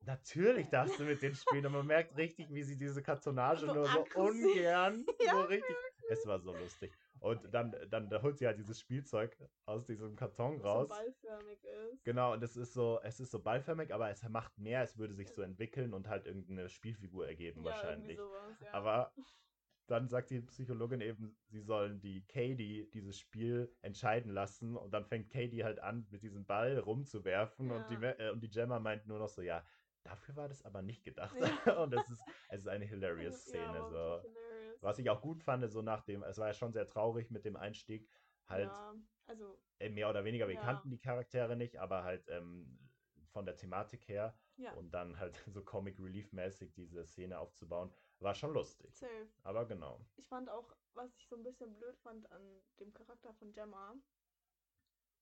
natürlich darfst du mit denen spielen. Und man merkt richtig, wie sie diese Kartonage So nur so ungern, [LAUGHS] Ja, so richtig. Es war so lustig. Und dann, dann da holt sie halt dieses Spielzeug aus diesem Karton So raus. ballförmig ist. Genau, und es ist so, es ist so ballförmig, aber es macht mehr, es würde sich so entwickeln und halt irgendeine Spielfigur ergeben Ja, wahrscheinlich. sowas, ja. Aber dann sagt die Psychologin eben, sie sollen die Katie dieses Spiel entscheiden lassen und dann fängt Katie halt an, mit diesem Ball rumzuwerfen und, die, Ja. Äh, und die Gemma meint nur noch so, ja, dafür war das aber nicht gedacht. Ja. [LAUGHS] und es ist, es ist eine [LAUGHS] hilarious Ja, Szene. war so. hilarious. Was ich auch gut fand, so nach dem, es war ja schon sehr traurig mit dem Einstieg, halt Ja, also, äh, mehr oder weniger, wir Ja. kannten die Charaktere nicht, aber halt ähm, von der Thematik her ja, und dann halt [LAUGHS] so Comic Relief mäßig diese Szene aufzubauen, war schon lustig. safe. Aber genau. Ich fand auch, was ich so ein bisschen blöd fand an dem Charakter von Gemma,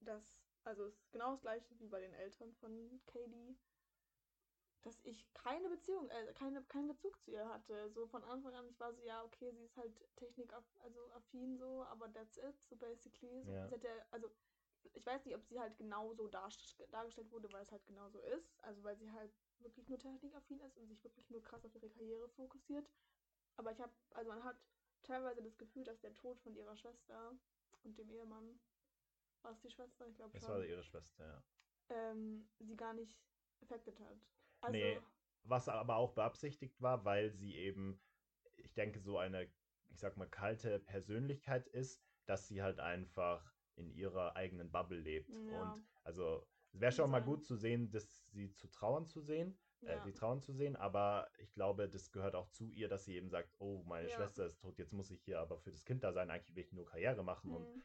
dass, also es ist genau das gleiche wie bei den Eltern von Katie, dass ich keine Beziehung, äh, keine, keinen Bezug zu ihr hatte. So von Anfang an, ich war so, ja, okay, sie ist halt Technik, also affin so, aber that's it, so basically. So, Ja. sie hat ja, also ich weiß nicht, ob sie halt genau so darst- dargestellt wurde, weil es halt genau so ist. Also weil sie halt wirklich nur technikaffin ist und sich wirklich nur krass auf ihre Karriere fokussiert. Aber ich habe, also man hat teilweise das Gefühl, dass der Tod von ihrer Schwester und dem Ehemann, war es die Schwester? Ich glaube Es schon. war ihre Schwester, ja. ähm, sie gar nicht affected hat. Also, Nee. Was aber auch beabsichtigt war, weil sie eben, ich denke, so eine, ich sag mal, kalte Persönlichkeit ist, dass sie halt einfach in ihrer eigenen Bubble lebt. Ja. Und also es wäre schon mal sein. gut zu sehen, dass sie zu trauern zu sehen, äh, ja. sie trauern zu sehen, aber ich glaube, das gehört auch zu ihr, dass sie eben sagt, oh, meine Ja. Schwester ist tot, jetzt muss ich hier aber für das Kind da sein, eigentlich will ich nur Karriere machen und Mhm.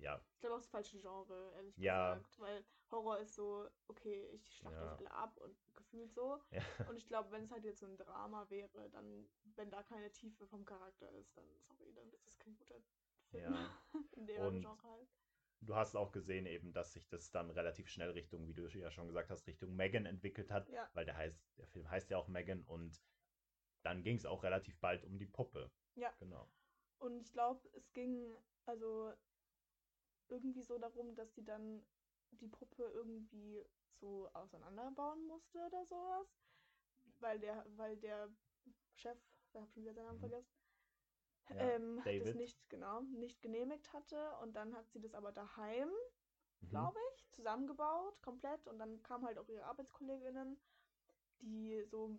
Ja, Ich glaube auch das falsche Genre, ehrlich Ja. gesagt. Weil Horror ist so, okay, ich schlachte Ja. euch alle ab und gefühlt so. ja. [LAUGHS] Und ich glaube, wenn es halt jetzt so ein Drama wäre, dann, wenn da keine Tiefe vom Charakter ist, dann, sorry, dann ist es kein guter Film. Ja. [LAUGHS] In der Und- Genre halt. Du hast auch gesehen eben, dass sich das dann relativ schnell Richtung, wie du ja schon gesagt hast, Richtung Megan entwickelt hat, Ja. weil der heißt, der Film heißt ja auch Megan und dann ging es auch relativ bald um die Puppe. Ja. Genau. Und ich glaube, es ging also irgendwie so darum, dass sie dann die Puppe irgendwie so auseinanderbauen musste oder sowas. Weil der, weil der Chef, ich habe schon wieder seinen Namen Mhm. vergessen, Ja, ähm, das nicht, genau, nicht genehmigt hatte. Und dann hat sie das aber daheim, Mhm. glaube ich, zusammengebaut, komplett. Und dann kamen halt auch ihre Arbeitskolleginnen, die so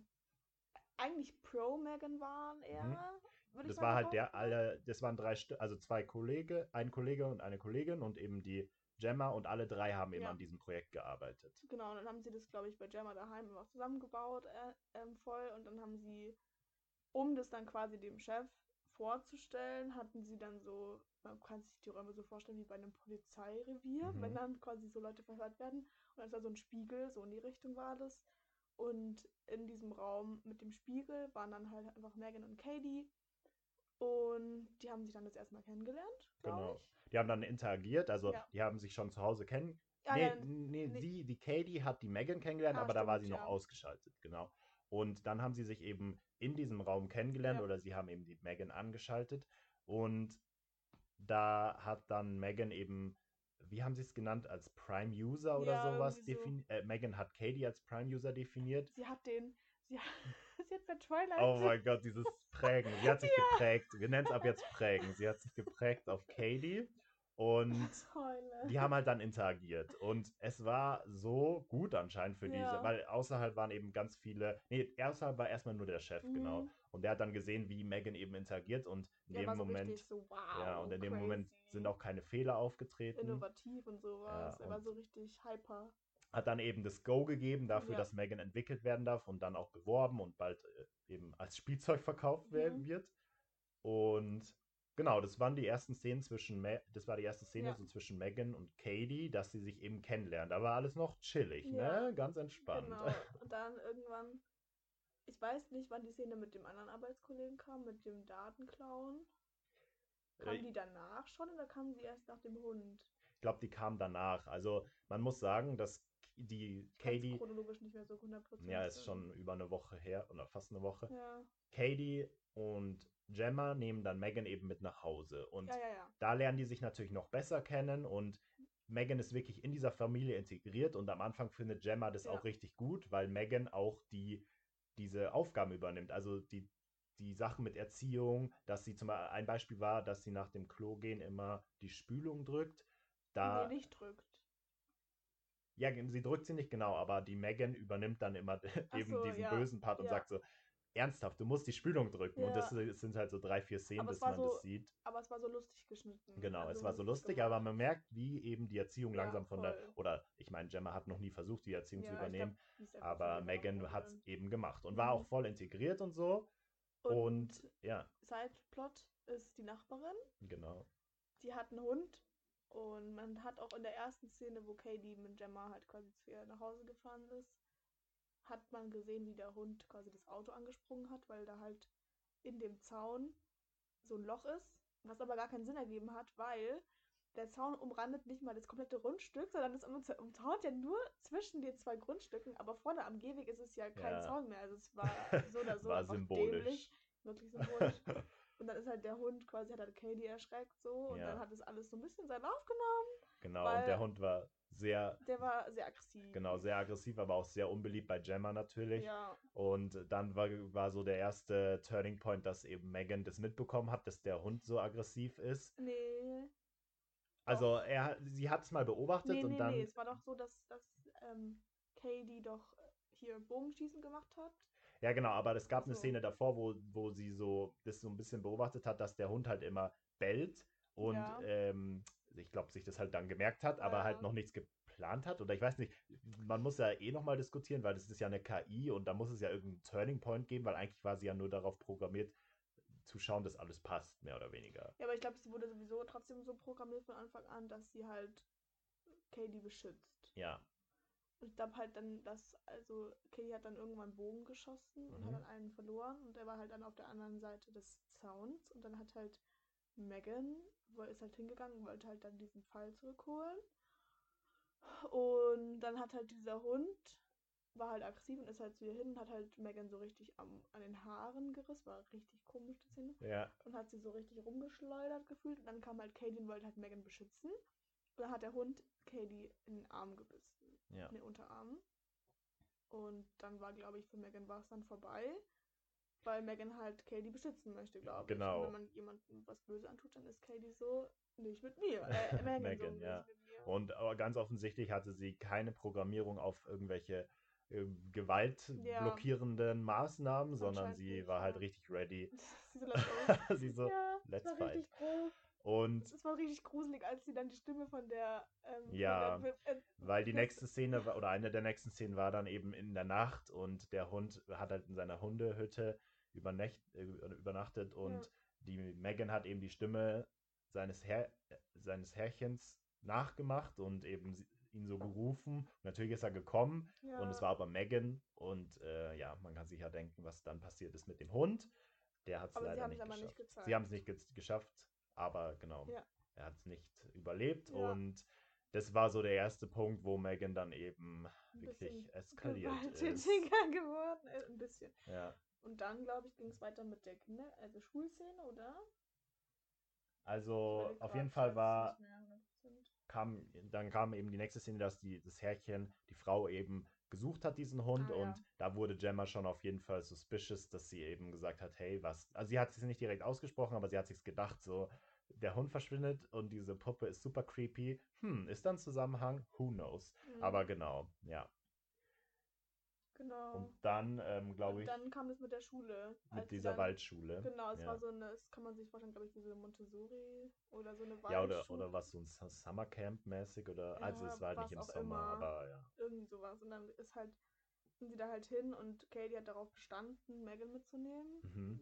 eigentlich pro Megan waren eher. Würde. Das war halt der alle, das waren drei, also zwei Kollege, ein Kollege und eine Kollegin und eben die Gemma und alle drei haben eben Ja. an diesem Projekt gearbeitet. Genau, und dann haben sie das, glaube ich, bei Gemma daheim immer zusammengebaut, äh, ähm, voll. Und dann haben sie, um das dann quasi dem Chef vorzustellen, hatten sie dann so, man kann sich die Räume so vorstellen wie bei einem Polizeirevier, Mhm. wenn dann quasi so Leute verhört werden. Und dann ist da so ein Spiegel, so in die Richtung war das. Und in diesem Raum mit dem Spiegel waren dann halt einfach Megan und Katie. Und die haben sich dann das erste Mal kennengelernt, Genau. ich. Die haben dann interagiert, also Ja. die haben sich schon zu Hause kennen. Ja, nee, ja, nee, nee. sie, die Katie hat die Megan kennengelernt, Ah, aber da war sie stimmt, noch ja. ausgeschaltet, genau. Und dann haben sie sich eben in diesem Raum kennengelernt Ja. oder sie haben eben die Megan angeschaltet. Und da hat dann Megan eben, wie haben sie es genannt, als Prime User oder Ja, sowas so. definiert. Äh, Megan hat Katie als Prime User definiert. Sie hat den, sie hat, sie hat bei Twilight Oh mein Gott, dieses Prägen. Sie hat sich [LAUGHS] geprägt. Wir nennen es ab jetzt Prägen. Sie hat sich geprägt auf Katie. Und [LAUGHS] Heule. die haben halt dann interagiert. Und es war so gut anscheinend für diese, Ja. weil außerhalb waren eben ganz viele. Nee, außerhalb war erstmal nur der Chef, genau. Mhm. Und der hat dann gesehen, wie Megan eben interagiert. Und in Der dem so Moment. so, wow, ja, und in dem crazy, Moment sind auch keine Fehler aufgetreben. innovativ und sowas. Ja, er war so richtig hyper. Hat dann eben das Go gegeben dafür, Ja. dass Megan entwickelt werden darf und dann auch beworben und bald äh, eben als Spielzeug verkauft werden Mhm. wird. Und genau, das waren die ersten Szenen zwischen, Ma das war die erste Szene Ja. so zwischen Megan und Katie, dass sie sich eben kennenlernen. Da war alles noch chillig, Ja, ne? Ganz entspannt. Genau. Und dann irgendwann, ich weiß nicht, wann die Szene mit dem anderen Arbeitskollegen kam, mit dem Datenklauen. Kam Äh, die danach schon oder kam sie erst nach dem Hund? Ich glaube, die kam danach. Also man muss sagen, dass die Katie, chronologisch nicht mehr so 100% ja, ist schon über eine Woche her oder fast eine Woche. Ja, Katie und Gemma nehmen dann Megan eben mit nach Hause. Und ja, ja. da lernen die sich natürlich noch besser kennen und Megan ist wirklich in dieser Familie integriert und am Anfang findet Gemma das auch richtig gut, weil Megan auch die diese Aufgaben übernimmt. Also die, die Sachen mit Erziehung, dass sie zum Beispiel, ein Beispiel war, dass sie nach dem Klo gehen immer die Spülung drückt. Da, nee, nicht drückt. Ja, sie drückt sie nicht genau, aber die Megan übernimmt dann immer [LAUGHS] Ach eben so, diesen ja, bösen Part und ja. sagt so, ernsthaft, du musst die Spülung drücken. Und Ja. das sind halt so drei, vier Szenen, bis man so- das sieht. Aber es war so lustig geschnitten. Genau, Also es war so lustig lustig, aber gemacht. man merkt, wie eben die Erziehung Ja, langsam von der, voll. oder ich meine, Gemma hat noch nie versucht, die Erziehung zu Ja, glaub, übernehmen, einfach aber Megan Mama hat es eben gemacht und war Mhm. auch voll integriert und so. Und, ja, Sideplot ist die Nachbarin. genau. Die hat einen Hund. Und man hat auch in der ersten Szene, wo Katie mit Gemma halt quasi zu ihr nach Hause gefahren ist, hat man gesehen, wie der Hund quasi das Auto angesprungen hat, weil da halt in dem Zaun so ein Loch ist, was aber gar keinen Sinn ergeben hat, weil der Zaun umrandet nicht mal das komplette Grundstück, sondern es umzaunt ja nur zwischen den zwei Grundstücken, aber vorne am Gehweg ist es ja kein Ja. Zaun mehr. Also es war [LAUGHS] so oder so War symbolisch. dämlich. Wirklich symbolisch. [LAUGHS] Und dann ist halt der Hund quasi, hat halt Katie erschreckt so und Ja. dann hat es alles so ein bisschen seinen Lauf genommen. Genau, und der Hund war sehr, Der war sehr aggressiv. genau, sehr aggressiv, aber auch sehr unbeliebt bei Gemma natürlich. Ja, Und dann war, war so der erste Turning Point, dass eben Megan das mitbekommen hat, dass der Hund so aggressiv ist. nee. Also er, sie hat es mal beobachtet Nee, und nee, dann, nee. Es war doch so, dass, dass ähm, Katie doch hier Bogenschießen gemacht hat. Ja, genau, aber es gab eine So. Szene davor, wo, wo sie so das so ein bisschen beobachtet hat, dass der Hund halt immer bellt und Ja. ähm, ich glaube, sich das halt dann gemerkt hat, aber Ja. halt noch nichts geplant hat. Oder ich weiß nicht, man muss ja eh nochmal diskutieren, weil das ist ja eine KI und da muss es ja irgendeinen Turning Point geben, weil eigentlich war sie ja nur darauf programmiert, zu schauen, dass alles passt, mehr oder weniger. Ja, aber ich glaube, sie wurde sowieso trotzdem so programmiert von Anfang an, dass sie halt Katie beschützt. Ja, Und ich glaube halt dann, dass, also Katie hat dann irgendwann Bogen geschossen und Mhm. hat dann einen verloren und er war halt dann auf der anderen Seite des Zauns und dann hat halt Megan, wo ist halt hingegangen und wollte halt dann diesen Pfeil zurückholen. Und dann hat halt dieser Hund, war halt aggressiv und ist halt zu ihr hin und hat halt Megan so richtig am, an den Haaren gerissen, war richtig komisch, die Szene ja, und hat sie so richtig rumgeschleudert gefühlt. Und dann kam halt Katie und wollte halt Megan beschützen. Und dann hat der Hund Katie in den Arm gebissen, ja. in den Unterarm. Und dann war, glaube ich, für Megan war es dann vorbei, weil Megan halt Katie beschützen möchte, glaube ich. Genau. Wenn man jemandem was Böse antut, dann ist Katie so, nicht mit mir. Äh, Megan, [LAUGHS] Megan, so, ja. mir. Und aber ganz offensichtlich hatte sie keine Programmierung auf irgendwelche äh, gewaltblockierenden Maßnahmen, sondern sie war halt ja. richtig ready. [LAUGHS] sie so, let's [LAUGHS] sie so, ja, let's fight. Und Es war richtig gruselig, als sie dann die Stimme von der. Ähm, von Ja, der, äh, weil die das- nächste Szene [LAUGHS] war, oder eine der nächsten Szenen war dann eben in der Nacht und der Hund hat halt in seiner Hundehütte übernächt, äh, übernachtet und Ja. die Megan hat eben die Stimme seines, Herr, äh, seines Herrchens nachgemacht und eben ihn so gerufen. Natürlich ist er gekommen ja. und es war aber Megan und äh, ja, man kann sich ja denken, was dann passiert ist mit dem Hund. Der hat es leider haben nicht geschafft. nicht. Sie haben es nicht ge geschafft, aber genau, Ja. er hat es nicht überlebt Ja. und das war so der erste Punkt, wo Megan dann eben wirklich eskaliert ist. geworden. Äh, ein bisschen. Ja. Und dann, glaube ich, ging es weiter mit der Kinder, also Schulszene, oder? Also auf jeden Fall war, nicht mehr 100%. kam, dann kam eben die nächste Szene, dass die, das Herrchen, die Frau eben gesucht hat, diesen Hund. Ah, ja. und da wurde Gemma schon auf jeden Fall suspicious, dass sie eben gesagt hat, hey, was. Also sie hat es nicht direkt ausgesprochen, aber sie hat sich gedacht, so, der Hund verschwindet und diese Puppe ist super creepy. Hm, ist da ein Zusammenhang? Who knows? Mhm, Aber genau, ja. Genau. Und dann, ähm, glaube ich, dann kam es mit der Schule. mit dieser dann, Waldschule. Genau, es ja. war so eine, das kann man sich vorstellen, glaube ich, wie so eine Montessori oder so eine Waldschule. Ja, oder, oder was so ein Su- Summercamp-mäßig oder also Ja, es war halt nicht im Sommer, immer. aber ja. Irgendwie sowas. Und dann ist halt, sind sie da halt hin und Katie hat darauf bestanden, Megan mitzunehmen. Mhm.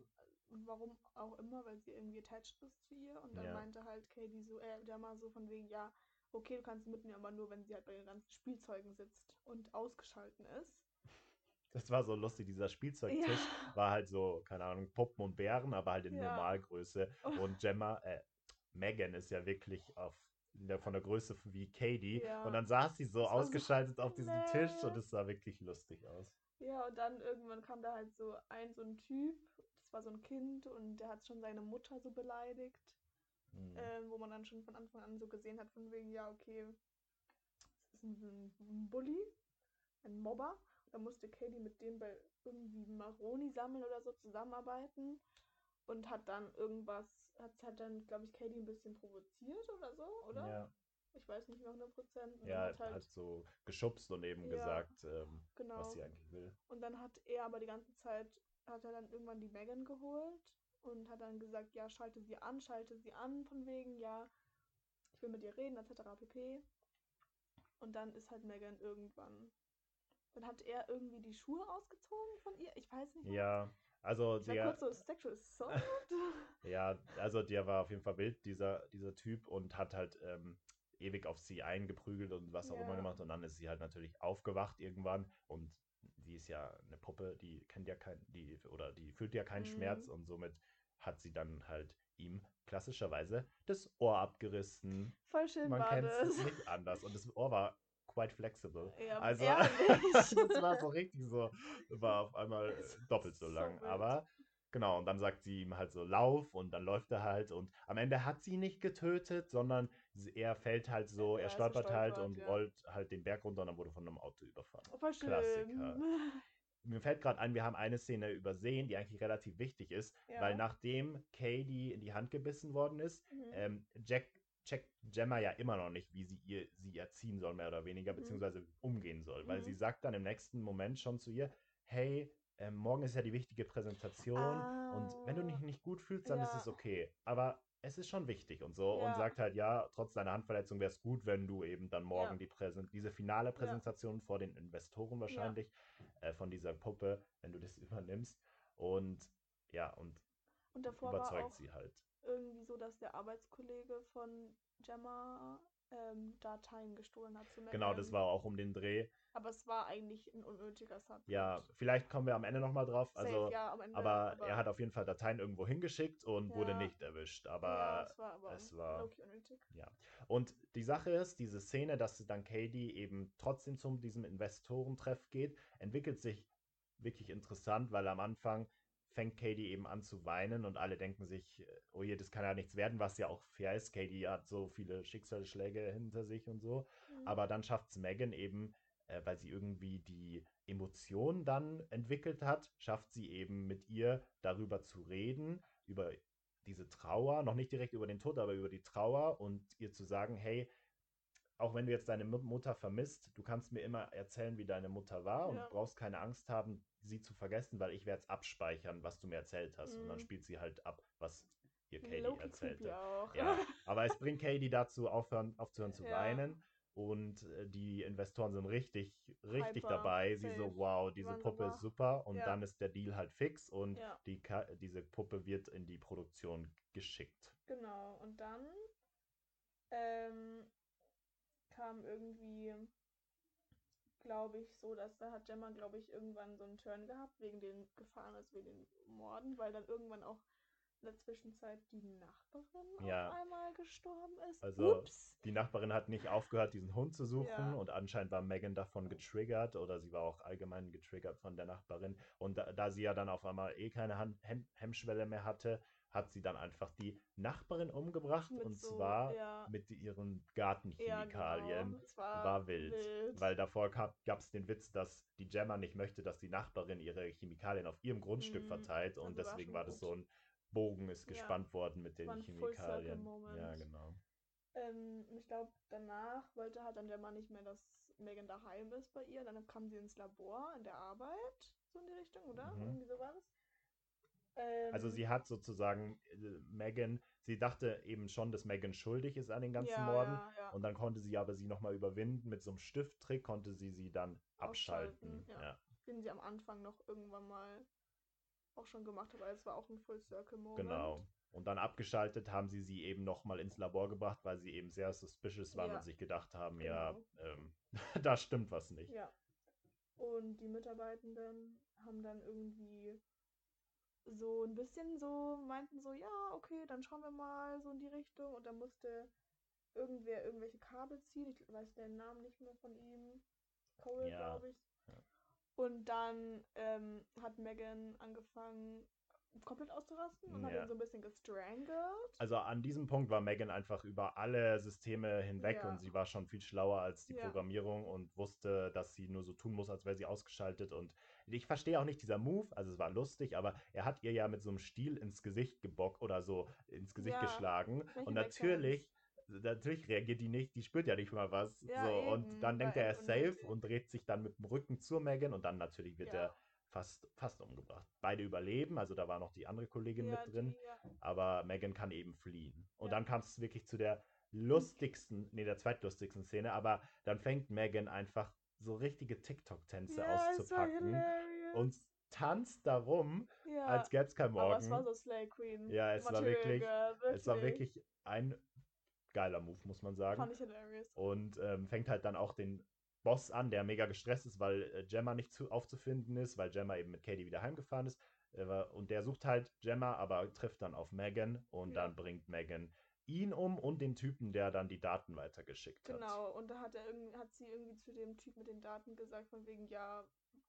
Und warum auch immer, weil sie irgendwie attached ist zu ihr. Und dann Ja. meinte halt Katie so, äh, der mal so von wegen, ja, okay, du kannst sie mitnehmen, aber nur, wenn sie halt bei den ganzen Spielzeugen sitzt und ausgeschalten ist. Das war so lustig, dieser Spielzeugtisch Ja. war halt so, keine Ahnung, Puppen und Bären, aber halt in Ja. Normalgröße. Oh. Und Gemma, äh, Megan ist ja wirklich auf der, von der Größe wie Katie. Ja. Und dann saß sie so Das war so ausgeschaltet auf diesem Tisch und es sah wirklich lustig aus. Ja, und dann irgendwann kam da halt so ein, so ein Typ, das war so ein Kind und der hat schon seine Mutter so beleidigt. Mhm. ähm, wo man dann schon von Anfang an so gesehen hat, von wegen, ja, okay, es ist ein, ein Bully, ein Mobber. Da musste Katie mit dem bei irgendwie Maroni sammeln oder so zusammenarbeiten und hat dann irgendwas, hat, hat dann, glaube ich, Katie ein bisschen provoziert oder so, oder? Ja, Ich weiß nicht mehr 100 Prozent. ja hat hat, halt, so geschubst und eben Ja. gesagt, ähm, genau. was sie eigentlich will. Und dann hat er aber die ganze Zeit, hat er dann irgendwann die Megan geholt und hat dann gesagt, ja, schalte sie an, schalte sie an, von wegen, ja, ich will mit ihr reden, etc. pp. Und dann ist halt Megan irgendwann. Dann hat er irgendwie die Schuhe ausgezogen von ihr. Ich weiß nicht. mehr. Ja, also Ich der, kurz so Sexual Assault. [LAUGHS] Ja, also der war auf jeden Fall wild, dieser, dieser Typ, und hat halt ähm, ewig auf sie eingeprügelt und was auch Ja. immer gemacht. Und dann ist sie halt natürlich aufgewacht irgendwann und sie ist ja eine Puppe, die kennt ja kein, die, oder die fühlt ja keinen Mhm. Schmerz und somit hat sie dann halt ihm klassischerweise das Ohr abgerissen. Voll schön Man kennt es nicht anders. Und das Ohr war quite flexible. Ja, Also, [LAUGHS] das war so richtig so, war auf einmal [LAUGHS] äh, doppelt so so lang. wild. Aber genau, und dann sagt sie ihm halt so, lauf und dann läuft er halt und am Ende hat sie ihn nicht getötet, sondern er fällt halt so, Ja, er ist stolpert halt und ja. rollt halt den Berg runter und dann wurde von einem Auto überfahren. Voll schön. Klassiker. Mir fällt gerade ein, wir haben eine Szene übersehen, die eigentlich relativ wichtig ist, Ja. weil nachdem Katie in die Hand gebissen worden ist, Mhm. ähm, Jack checkt Gemma ja immer noch nicht, wie sie ihr sie erziehen soll, mehr oder weniger, Mhm. beziehungsweise umgehen soll. Weil Mhm. sie sagt dann im nächsten Moment schon zu ihr, hey, ähm, morgen ist ja die wichtige Präsentation und wenn du dich Ah, nicht gut fühlst, dann ist ja. es okay. Aber es ist schon wichtig und so. Und Ja. sagt halt, ja, trotz deiner Handverletzung wäre es gut, wenn du eben dann morgen Ja. die Präsent diese finale Präsentation vor den Investoren wahrscheinlich äh, von dieser Puppe, wenn du das [LAUGHS] übernimmst. Und ja, und Und überzeugt auch sie halt. Irgendwie so, dass der Arbeitskollege von Gemma ähm, Dateien gestohlen hat zu Genau, das war auch um den Dreh. Aber es war eigentlich ein unnötiger Subplot. Ja, vielleicht kommen wir am Ende nochmal drauf. Safe, Also, ja, Ende, aber er hat auf jeden Fall Dateien irgendwo hingeschickt und wurde Ja. nicht erwischt. ja, Aber es war aber es war- unnötig. Und die Sache ist, diese Szene, dass dann Katie eben trotzdem zu diesem Investorentreff geht, entwickelt sich wirklich interessant, weil am Anfang fängt Katie eben an zu weinen und alle denken sich, oh je, das kann ja nichts werden, was ja auch fair ist. Katie hat so viele Schicksalsschläge hinter sich und so. Mhm. Aber dann schafft es Megan eben, äh, weil sie irgendwie die Emotionen dann entwickelt hat, schafft sie eben mit ihr darüber zu reden, über diese Trauer, noch nicht direkt über den Tod, aber über die Trauer und ihr zu sagen, hey, auch wenn du jetzt deine Mu- Mutter vermisst, du kannst mir immer erzählen, wie deine Mutter war und Ja. brauchst keine Angst haben, sie zu vergessen, weil ich werde es abspeichern, was du mir erzählt hast. Und dann Mhm. spielt sie halt ab, was ihr Katie Low-key erzählt creepy hat. auch. Ja, [LAUGHS] aber es bringt Katie dazu, aufhören, aufzuhören zu Ja. weinen. Und äh, die Investoren sind richtig, richtig Hyper, dabei. Sie so, wow, Die diese waren Puppe ist super. Und Ja. dann ist der Deal halt fix und ja, die, Ka- diese Puppe wird in die Produktion geschickt. genau. Und dann ähm, kam irgendwie, glaube ich, so, dass da hat Gemma, glaube ich, irgendwann so einen Turn gehabt wegen den Gefahren, also wegen den Morden, weil dann irgendwann auch in der Zwischenzeit die Nachbarin Ja. auf einmal gestorben ist. Also, Ups. Die Nachbarin hat nicht aufgehört, diesen Hund zu suchen Ja. und anscheinend war Megan davon getriggert oder sie war auch allgemein getriggert von der Nachbarin. Und da, da sie ja dann auf einmal eh keine Hand, Hem Hemmschwelle mehr hatte, hat sie dann einfach die Nachbarin umgebracht Mit und so, zwar ja, mit ihren ja, Gartenchemikalien. genau. Es war, war wild, Weil davor gab es den Witz, dass die Gemma nicht möchte, dass die Nachbarin ihre Chemikalien auf ihrem Grundstück Mhm. verteilt und Also war deswegen schon war das gut. so ein Bogen ist Ja. gespannt worden mit den war Chemikalien. Ja, genau. Ähm, ich glaube, danach wollte halt dann der Mann nicht mehr, dass Megan daheim ist bei ihr. Dann kam sie ins Labor in der Arbeit, so in die Richtung, oder? Mhm. Irgendwie so war das. Ähm, Also sie hat sozusagen äh, Megan, sie dachte eben schon, dass Megan schuldig ist an den ganzen ja, Morden. Ja, ja. Und dann konnte sie aber sie nochmal überwinden. Mit so einem Stifttrick konnte sie sie dann abschalten. Ja. Ja. Den sie am Anfang noch irgendwann mal auch schon gemacht hat, weil es war auch ein Full Circle Moment. Genau. Und dann abgeschaltet haben sie sie eben nochmal ins Labor gebracht, weil sie eben sehr suspicious waren Ja. und sich gedacht haben, ja, Genau. ähm, [LAUGHS] da stimmt was nicht. Ja. Und die Mitarbeitenden haben dann irgendwie so ein bisschen so, meinten so, ja, okay, dann schauen wir mal so in die Richtung. Und dann musste irgendwer irgendwelche Kabel ziehen. Ich weiß den Namen nicht mehr von ihm. Cole, Ja, glaube ich. ja. Und dann ähm, hat Megan angefangen, komplett auszurasten und hat Ja. ihn so ein bisschen gestrangelt. Also an diesem Punkt war Megan einfach über alle Systeme hinweg Ja. und sie war schon viel schlauer als die Ja. Programmierung und wusste, dass sie nur so tun muss, als wäre sie ausgeschaltet. Und ich verstehe auch nicht dieser Move, also es war lustig, aber er hat ihr ja mit so einem Stiel ins Gesicht gebockt oder so ins Gesicht Ja, geschlagen. Und natürlich, natürlich reagiert die nicht, die spürt ja nicht mal was. Ja, so, eben, und dann denkt er, er ist safe und dreht sich dann mit dem Rücken zur Megan und dann natürlich wird Ja. er fast, fast umgebracht. Beide überleben, also da war noch die andere Kollegin Ja, mit drin die, aber Megan kann eben fliehen. Und dann kam es wirklich zu der lustigsten, nee, der zweitlustigsten Szene, aber dann fängt Megan einfach so richtige TikTok-Tänze Ja, auszupacken und tanzt darum, ja. als gäbe es kein Aber es war Morgen. so Slay Queen. Ja, es war wirklich- Girl, Es war wirklich ein geiler Move, muss man sagen. Fand ich hilarious. Und ähm, fängt halt dann auch den Boss an, der mega gestresst ist, weil äh, Gemma nicht zu, aufzufinden ist, weil Gemma eben mit Katie wieder heimgefahren ist. Äh, und der sucht halt Gemma, aber trifft dann auf Megan und Ja. dann bringt Megan ihn um und den Typen, der dann die Daten weitergeschickt hat. Genau, und da hat, er irgend, hat sie irgendwie zu dem Typ mit den Daten gesagt, von wegen, ja,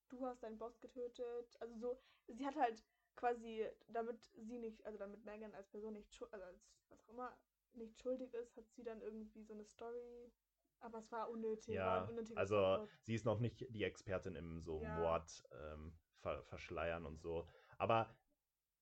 du hast deinen Boss getötet. Also so, sie hat halt quasi, damit sie nicht, also damit Megan als Person nicht also als was auch immer, nicht schuldig ist, hat sie dann irgendwie so eine Story. Aber es war unnötig. war Ja, unnötiger also Subplot. sie ist noch nicht die Expertin im so Ja. Mord ähm, ver verschleiern und so. Aber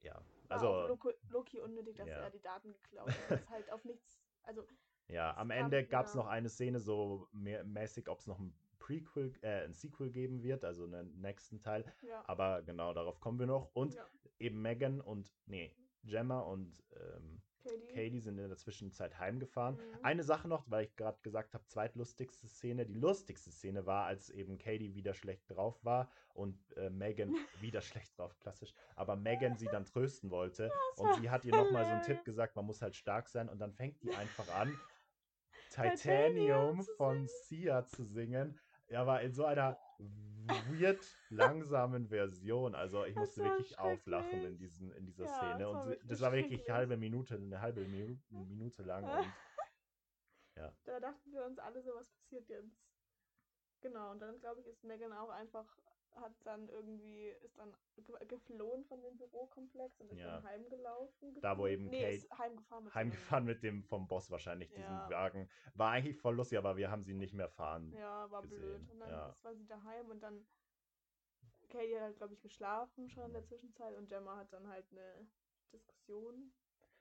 ja, War also Loki, Loki unnötig, dass Ja. er die Daten geklaut hat. Das ist halt auf nichts, also Ja, am Ende gab es noch eine Szene, so mehr, mäßig, ob es noch ein Prequel, äh, ein Sequel geben wird, also einen nächsten Teil. Ja. Aber genau, darauf kommen wir noch. Und ja. eben Megan und, nee, Gemma und ähm, Katie. Katie sind in der Zwischenzeit heimgefahren. Mhm. Eine Sache noch, weil ich gerade gesagt habe, zweitlustigste Szene. Die lustigste Szene war, als eben Katie wieder schlecht drauf war und äh, Megan [LAUGHS] wieder schlecht drauf, klassisch. Aber Megan sie dann trösten wollte. [LAUGHS] Und war sie hat ihr nochmal so einen Tipp gesagt, man muss halt stark sein. Und dann fängt die einfach an, [LAUGHS] Titanium Titanium von Sia zu singen. Ja, aber in so einer weird langsamen Version. Also ich musste wirklich auflachen in, diesen, in dieser Ja, Szene. das Und war sie- wirklich das war wirklich eine halbe Minute, eine halbe Minute, Minute lang. [LAUGHS] Und Da dachten wir uns alle so, was passiert jetzt? Genau, und dann glaube ich, ist Megan auch einfach, hat dann irgendwie, ist dann ge- geflohen von dem Bürokomplex und ist Ja. dann heimgelaufen. Da, wo eben nee, Kate heimgefahren mit heimgefahren mit dem vom Boss wahrscheinlich, diesen Ja. Wagen. War eigentlich voll lustig, aber wir haben sie nicht mehr fahren. Ja, war blöd. gesehen, Und dann ja. war sie daheim und dann Katie hat, glaube ich, geschlafen schon in der Zwischenzeit und Gemma hat dann halt eine Diskussion.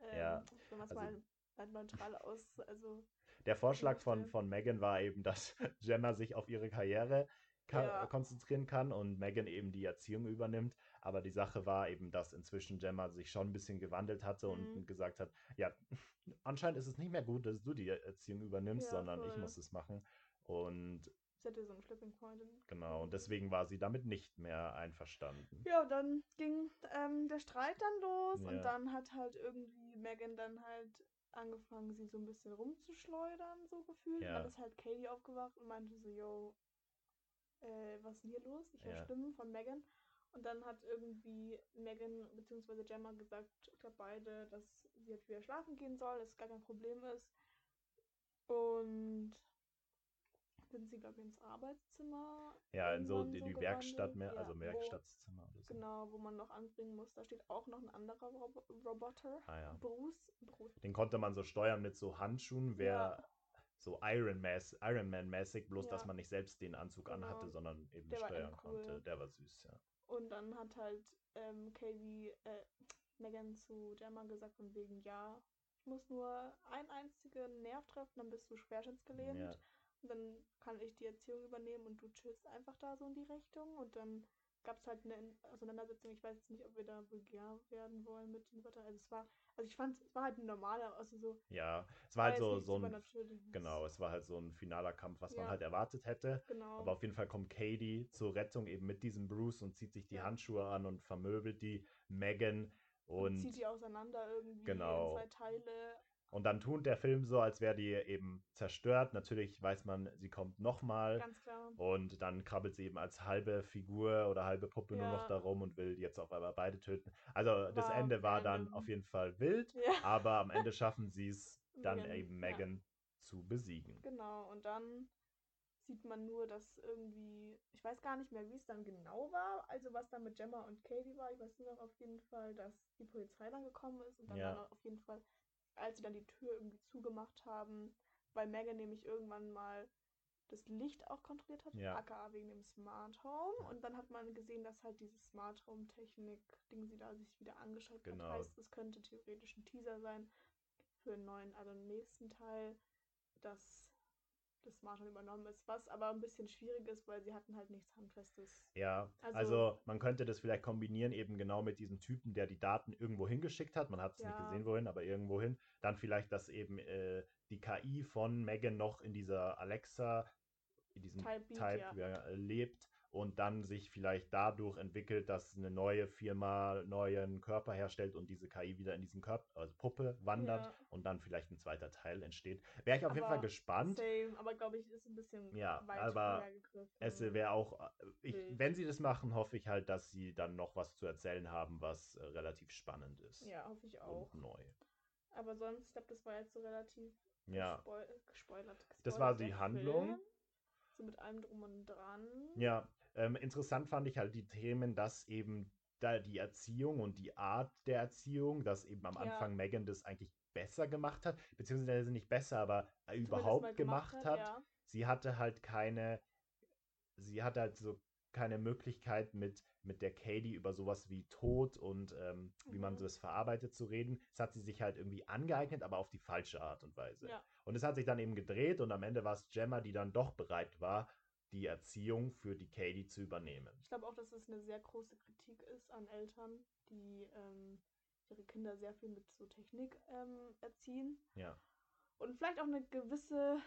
Ähm, Ja, Wenn man es also- mal halt neutral aus, also Der Vorschlag von, von Megan war eben, dass [LAUGHS] Gemma sich auf ihre Karriere ka Ja. konzentrieren kann und Megan eben die Erziehung übernimmt. Aber die Sache war eben, dass inzwischen Gemma sich schon ein bisschen gewandelt hatte Mhm. und gesagt hat, ja, [LAUGHS] anscheinend ist es nicht mehr gut, dass du die Erziehung übernimmst, Ja, sondern ich voll. muss es machen. Und sie hatte so einen Flipping Point. in- genau, und deswegen war sie damit nicht mehr einverstanden. Ja, dann ging ähm, der Streit dann los Ja. und dann hat halt irgendwie Megan dann halt angefangen, sie so ein bisschen rumzuschleudern, so gefühlt. Ja. Und dann ist halt Katie aufgewacht und meinte so, yo, äh, was ist denn hier los? Ich höre Ja. Stimmen von Megan. Und dann hat irgendwie Megan bzw. Gemma gesagt, ich glaube beide, dass sie jetzt wieder schlafen gehen soll, dass es gar kein Problem ist. Und sind sie, glaube ich, ins Arbeitszimmer. Ja, in so die, die gewandelt. Werkstatt mehr, Ja, also Werkstattzimmer oder so. Genau, wo man noch anbringen muss. Da steht auch noch ein anderer Robo Roboter. Ah ja. Bruce. Bruce. Den konnte man so steuern mit so Handschuhen, wer so Iron, Iron Man-mäßig, bloß dass Ja. man nicht selbst den Anzug Genau. anhatte, sondern eben Der steuern cool. konnte. Der war süß, ja. Und dann hat halt ähm, Katie, äh, Megan zu Gemma gesagt von wegen, ja, ich muss nur einen einzigen Nerv treffen, dann bist du schwerstensgelähmt. Ja. Und dann kann ich die Erziehung übernehmen und du chillst einfach da so in die Richtung. Und dann gab es halt eine In- Auseinandersetzung. Ich weiß jetzt nicht, ob wir da vulgär werden wollen mit den Wörtern. Also es war, also ich fand, es war halt ein normaler, also so. Ja, es war halt so, so ein, genau, es war halt so ein finaler Kampf, was man Ja. halt erwartet hätte. Genau. Aber auf jeden Fall kommt Katie zur Rettung eben mit diesem Bruce und zieht sich die Ja. Handschuhe an und vermöbelt die Megan und und zieht die auseinander irgendwie Genau. in zwei Teile. Und dann tut der Film so, als wäre die eben zerstört. Natürlich weiß man, sie kommt nochmal. Ganz klar. Und dann krabbelt sie eben als halbe Figur oder halbe Puppe nur noch Ja. da rum und will jetzt auf einmal beide töten. Also das War Ende war dann auf jeden Fall wild, Ja, aber am Ende schaffen [LAUGHS] sie es dann Megan, eben ja. Megan zu besiegen. genau. Und dann sieht man nur, dass irgendwie, ich weiß gar nicht mehr, wie es dann genau war, also was dann mit Gemma und Katie war. Ich weiß nur noch auf jeden Fall, dass die Polizei dann gekommen ist und dann Ja. noch auf jeden Fall, als sie dann die Tür irgendwie zugemacht haben, weil Megan nämlich irgendwann mal das Licht auch kontrolliert hat, Ja. aka wegen dem Smart Home. Und dann hat man gesehen, dass halt diese Smart Home Technik, Ding sie da sich wieder angeschaut Genau. hat. Heißt, es könnte theoretisch ein Teaser sein für einen neuen, also einen nächsten Teil, dass das Smart Home übernommen ist, was aber ein bisschen schwierig ist, weil sie hatten halt nichts Handfestes. Ja, also, Also- man könnte das vielleicht kombinieren eben genau mit diesem Typen, der die Daten irgendwo hingeschickt hat. Man hat es nicht Ja. gesehen, wohin, aber irgendwo hin. Dann vielleicht, dass eben äh, die KI von Megan noch in dieser Alexa, in diesem Type Type ja. lebt und dann sich vielleicht dadurch entwickelt, dass eine neue Firma neuen Körper herstellt und diese KI wieder in diesen Körper, also Puppe wandert Ja. und dann vielleicht ein zweiter Teil entsteht. Wäre ich auf jeden Fall Aber gespannt. Same, aber glaube ich, ist ein bisschen Ja, weit aber. Es wäre auch, äh, ich, Wild. wenn sie das machen, hoffe ich halt, dass sie dann noch was zu erzählen haben, was äh, relativ spannend ist. Ja, hoffe ich auch. Und neu. Aber sonst, ich glaube, das war jetzt so relativ Ja. gespoil gespoilert. Das war gespoilert, die Handlung. Film. So mit allem drum und dran. Ja, ähm, interessant fand ich halt die Themen, dass eben da die Erziehung und die Art der Erziehung, dass eben am Ja. Anfang Megan das eigentlich besser gemacht hat, beziehungsweise nicht besser, aber äh, überhaupt mal gemacht hat. Ja. Sie hatte halt keine, sie hatte halt so keine Möglichkeit, mit, mit der Katie über sowas wie Tod und ähm, wie man Mhm. das verarbeitet zu reden. Das hat sie sich halt irgendwie angeeignet, aber auf die falsche Art und Weise. Ja. Und es hat sich dann eben gedreht und am Ende war es Gemma, die dann doch bereit war, die Erziehung für die Katie zu übernehmen. Ich glaube auch, dass es eine sehr große Kritik ist an Eltern, die ähm, ihre Kinder sehr viel mit so Technik ähm, erziehen. Ja. Und vielleicht auch eine gewisse,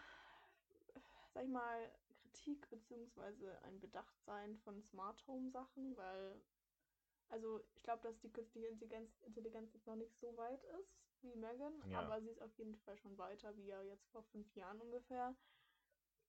sag ich mal, Kritik beziehungsweise ein Bedachtsein von Smart Home Sachen, weil, also ich glaube, dass die künstliche Intelligenz, Intelligenz jetzt noch nicht so weit ist wie Megan, Ja. aber sie ist auf jeden Fall schon weiter, wie ja jetzt vor fünf Jahren ungefähr.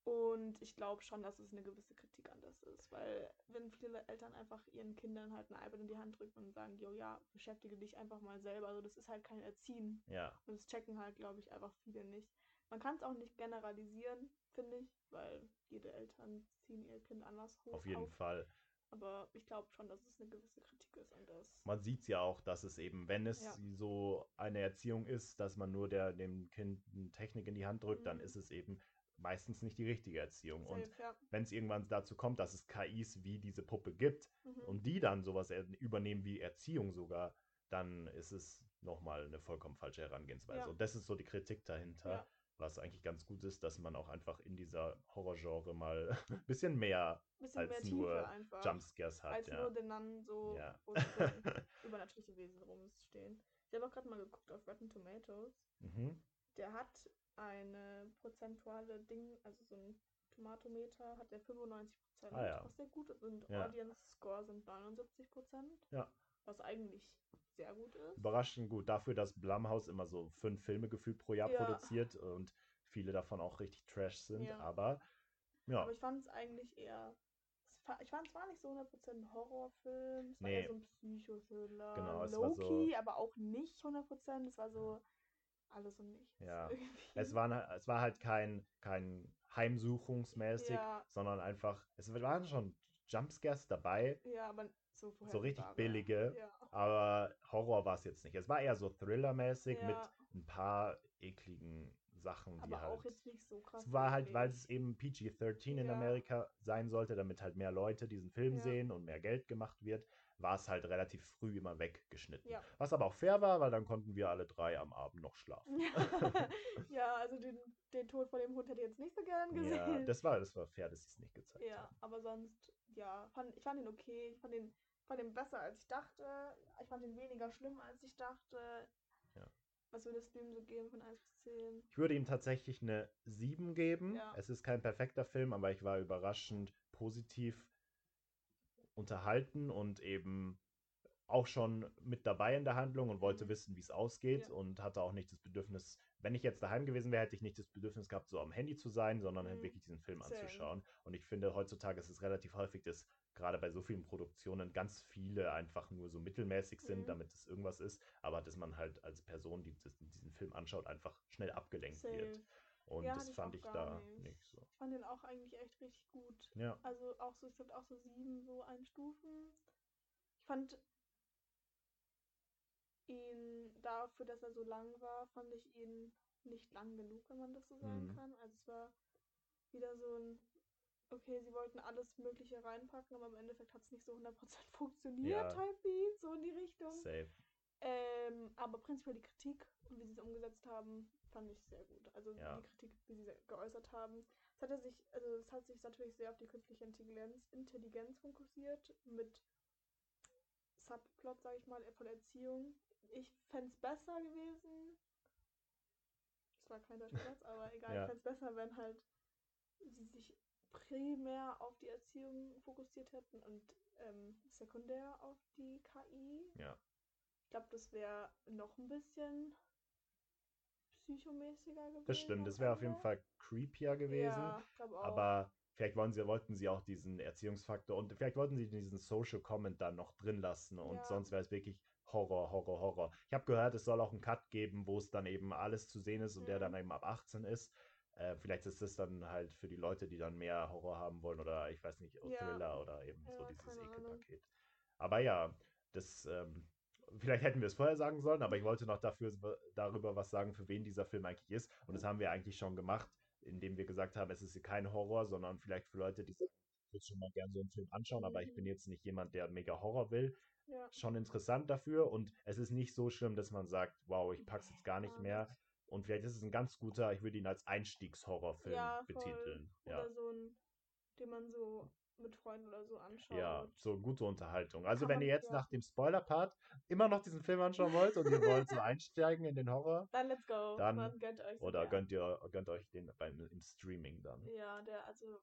Und ich glaube schon, dass es eine gewisse Kritik an das ist, weil wenn viele Eltern einfach ihren Kindern halt ein iPad in die Hand drücken und sagen, jo ja, beschäftige dich einfach mal selber, also das ist halt kein Erziehen. Ja. Und das checken halt, glaube ich, einfach viele nicht. Man kann es auch nicht generalisieren, finde ich, weil jede Eltern ziehen ihr Kind anders hoch. Auf jeden Fall. Aber ich glaube schon, dass es eine gewisse Kritik ist an das. Man sieht es ja auch, dass es eben, wenn es Ja. so eine Erziehung ist, dass man nur der, dem Kind Technik in die Hand drückt, dann Mhm. ist es eben meistens nicht die richtige Erziehung. Und Safe, ja. wenn es irgendwann dazu kommt, dass es KIs wie diese Puppe gibt Mhm. und die dann sowas er- übernehmen wie Erziehung sogar, dann ist es nochmal eine vollkommen falsche Herangehensweise. Ja. Und das ist so die Kritik dahinter, Ja. was eigentlich ganz gut ist, dass man auch einfach in dieser Horrorgenre mal ein [LAUGHS] bisschen mehr Bisschen als mehr nur einfach. Jumpscares hat. als ja. nur den Nun so, Ja. [LAUGHS] übernatürliche Wesen rumstehen. Ich habe auch gerade mal geguckt auf Rotten Tomatoes. mhm. Der hat eine prozentuale Ding, also so ein Tomatometer, hat der 95 Prozent, Ah, ja. was sehr gut ist. Und Ja. Audience Score sind 79 Prozent. Ja. Was eigentlich sehr gut ist. Überraschend gut dafür, dass Blumhouse immer so fünf Filme gefühlt pro Jahr Ja. produziert und viele davon auch richtig trash sind. Aber ja, Aber ich fand es eigentlich eher. Ich fand es war nicht so 100% ein Horrorfilm, es war Nee. eher so ein Psychothriller. Genau, es war so- aber auch nicht 100%. Es war so alles und nichts. Ja. [LAUGHS] irgendwie. es, war, es war halt kein, kein heimsuchungsmäßig, Ja. sondern einfach, es waren schon Jumpscares dabei, Ja, aber so so richtig vorhersehbare. billige, Ja. aber Horror war es jetzt nicht. Es war eher so Thriller-mäßig mit Ja. ein paar ekligen Sachen, die aber halt. auch jetzt nicht so krass. Es war halt, weil es eben PG-13 in. Amerika sein sollte, damit halt mehr Leute diesen Film sehen und mehr Geld gemacht wird, war es halt relativ früh immer weggeschnitten. Ja. Was aber auch fair war, weil dann konnten wir alle drei am Abend noch schlafen. [LAUGHS] [LAUGHS] ja, also den, den Tod von dem Hund hätte ich jetzt nicht so gern gesehen. Ja, das war, das war fair, dass sie es nicht gezeigt Ja, haben. aber sonst, ja, fand, ich fand ihn okay. Ich fand ihn, fand ihn besser, als ich dachte. Ich fand ihn weniger schlimm, als ich dachte. Ja. Was würdest du ihm so geben von 1 bis 10? Ich würde ihm tatsächlich eine 7 geben. Ja. Es ist kein perfekter Film, aber ich war überraschend positiv unterhalten und eben auch schon mit dabei in der Handlung und wollte Mhm. wissen, wie es ausgeht Ja. und hatte auch nicht das Bedürfnis, wenn ich jetzt daheim gewesen wäre, hätte ich nicht das Bedürfnis gehabt, so am Handy zu sein, sondern halt Mhm. wirklich diesen Film Same. anzuschauen. Und ich finde, heutzutage ist es relativ häufig, dass gerade bei so vielen Produktionen ganz viele einfach nur so mittelmäßig sind, Mhm. damit es irgendwas ist, aber dass man halt als Person, die das, diesen Film anschaut, einfach schnell abgelenkt wird. Und Ja, das ich fand ich da nicht. nicht so. Ich fand den auch eigentlich echt richtig gut. Ja. Also auch so, ich würde auch so sieben so einstufen. Ich fand ihn dafür, dass er so lang war, fand ich ihn nicht lang genug, wenn man das so sagen Mhm. kann. Also es war wieder so ein, okay, sie wollten alles Mögliche reinpacken, aber im Endeffekt hat es nicht so 100% [LAUGHS] funktioniert, Ja. type Beat, so in die Richtung. Safe. Ähm, aber prinzipiell die Kritik und wie sie es umgesetzt haben, fand ich sehr gut. Also Ja. die Kritik, wie sie geäußert haben. Es hatte sich, also es hat sich natürlich sehr auf die künstliche Intelligenz, Intelligenz fokussiert mit Subplot, sage ich mal, von Erziehung. Ich fände es besser gewesen. Das war kein deutscher Satz, aber [LAUGHS] egal, Ja. ich fände es besser, wenn halt sie sich primär auf die Erziehung fokussiert hätten und ähm, sekundär auf die KI. Ja. Ich glaube, das wäre noch ein bisschen psychomäßiger gewesen. Das stimmt. Das wäre auf jeden. Fall creepier gewesen. Ja. Aber vielleicht wollen sie, wollten sie auch diesen Erziehungsfaktor und vielleicht wollten sie diesen Social Comment dann noch drin lassen und Ja. sonst wäre es wirklich Horror, Horror, Horror. Ich habe gehört, es soll auch einen Cut geben, wo es dann eben alles zu sehen ist und der Mhm. dann eben ab 18 ist. Äh, vielleicht ist das dann halt für die Leute, die dann mehr Horror haben wollen oder ich weiß nicht, Ja. Thriller oder eben so dieses. Ekelpaket. Aber ja, das, ähm, vielleicht hätten wir es vorher sagen sollen, aber ich wollte noch dafür, darüber was sagen, für wen dieser Film eigentlich ist. Und das haben wir eigentlich schon gemacht, indem wir gesagt haben, es ist kein Horror, sondern vielleicht für Leute, die sagen, würde schon mal gerne so einen Film anschauen, aber ich bin Mhm. jetzt nicht jemand, der mega Horror will. Ja. Schon interessant dafür und es ist nicht so schlimm, dass man sagt, wow, ich pack's jetzt gar nicht mehr. Und vielleicht ist es ein ganz guter, ich würde ihn als Einstiegshorrorfilm Ja, voll. betiteln. Ja. Oder so ein, den man so mit Freunden oder so anschaut. Ja, so gute Unterhaltung. Also Kann wenn ihr jetzt ja. nach dem Spoiler-Part immer noch diesen Film anschauen wollt und ihr wollt so einsteigen in den Horror, Dann let's go. Dann- gönnt euch oder gönnt ihr gönnt euch den beim im Streaming dann. Ja, der, also,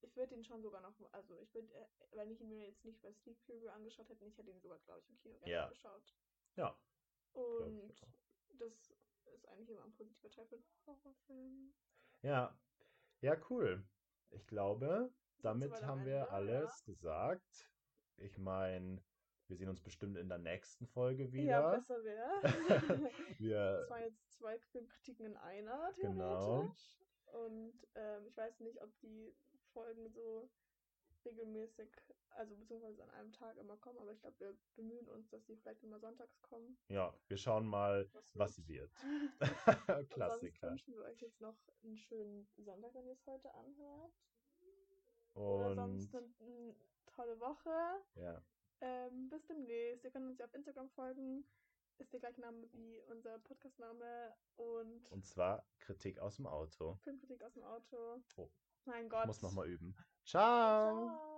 ich würde ihn schon sogar noch, also ich würde, äh, wenn ich ihn mir jetzt nicht bei Sneak Preview angeschaut hätte, ich hätte ihn sogar, glaube ich, im Kino gerne Ja. angeschaut. Ja, Und das ist eigentlich immer ein positiver Teil für einen Horrorfilm. ja. Ja, cool. Ich glaube, damit haben wir Ende, alles gesagt. Ich meine, wir sehen uns bestimmt in der nächsten Folge Ja, wieder. besser wäre. [LAUGHS] [LAUGHS] Das waren jetzt zwei Filmkritiken in einer, theoretisch. Genau. Und ähm, ich weiß nicht, ob die Folgen so regelmäßig, also beziehungsweise an einem Tag immer kommen, aber ich glaube, wir bemühen uns, dass die vielleicht immer sonntags kommen. ja, wir schauen mal, was wird. wird. [LAUGHS] Und Klassiker. Sonst wünschen wir euch jetzt noch einen schönen Sonntag, wenn ihr es heute anhört. Oder sonst Und eine, tolle Woche. ja, Ähm, bis demnächst. Ihr könnt uns ja auf Instagram folgen. Ist der gleiche Name wie unser Podcastname und, und zwar Kritik aus dem Auto. Filmkritik aus dem Auto. Oh. Mein Ich Gott. muss nochmal üben. Ciao. Ciao.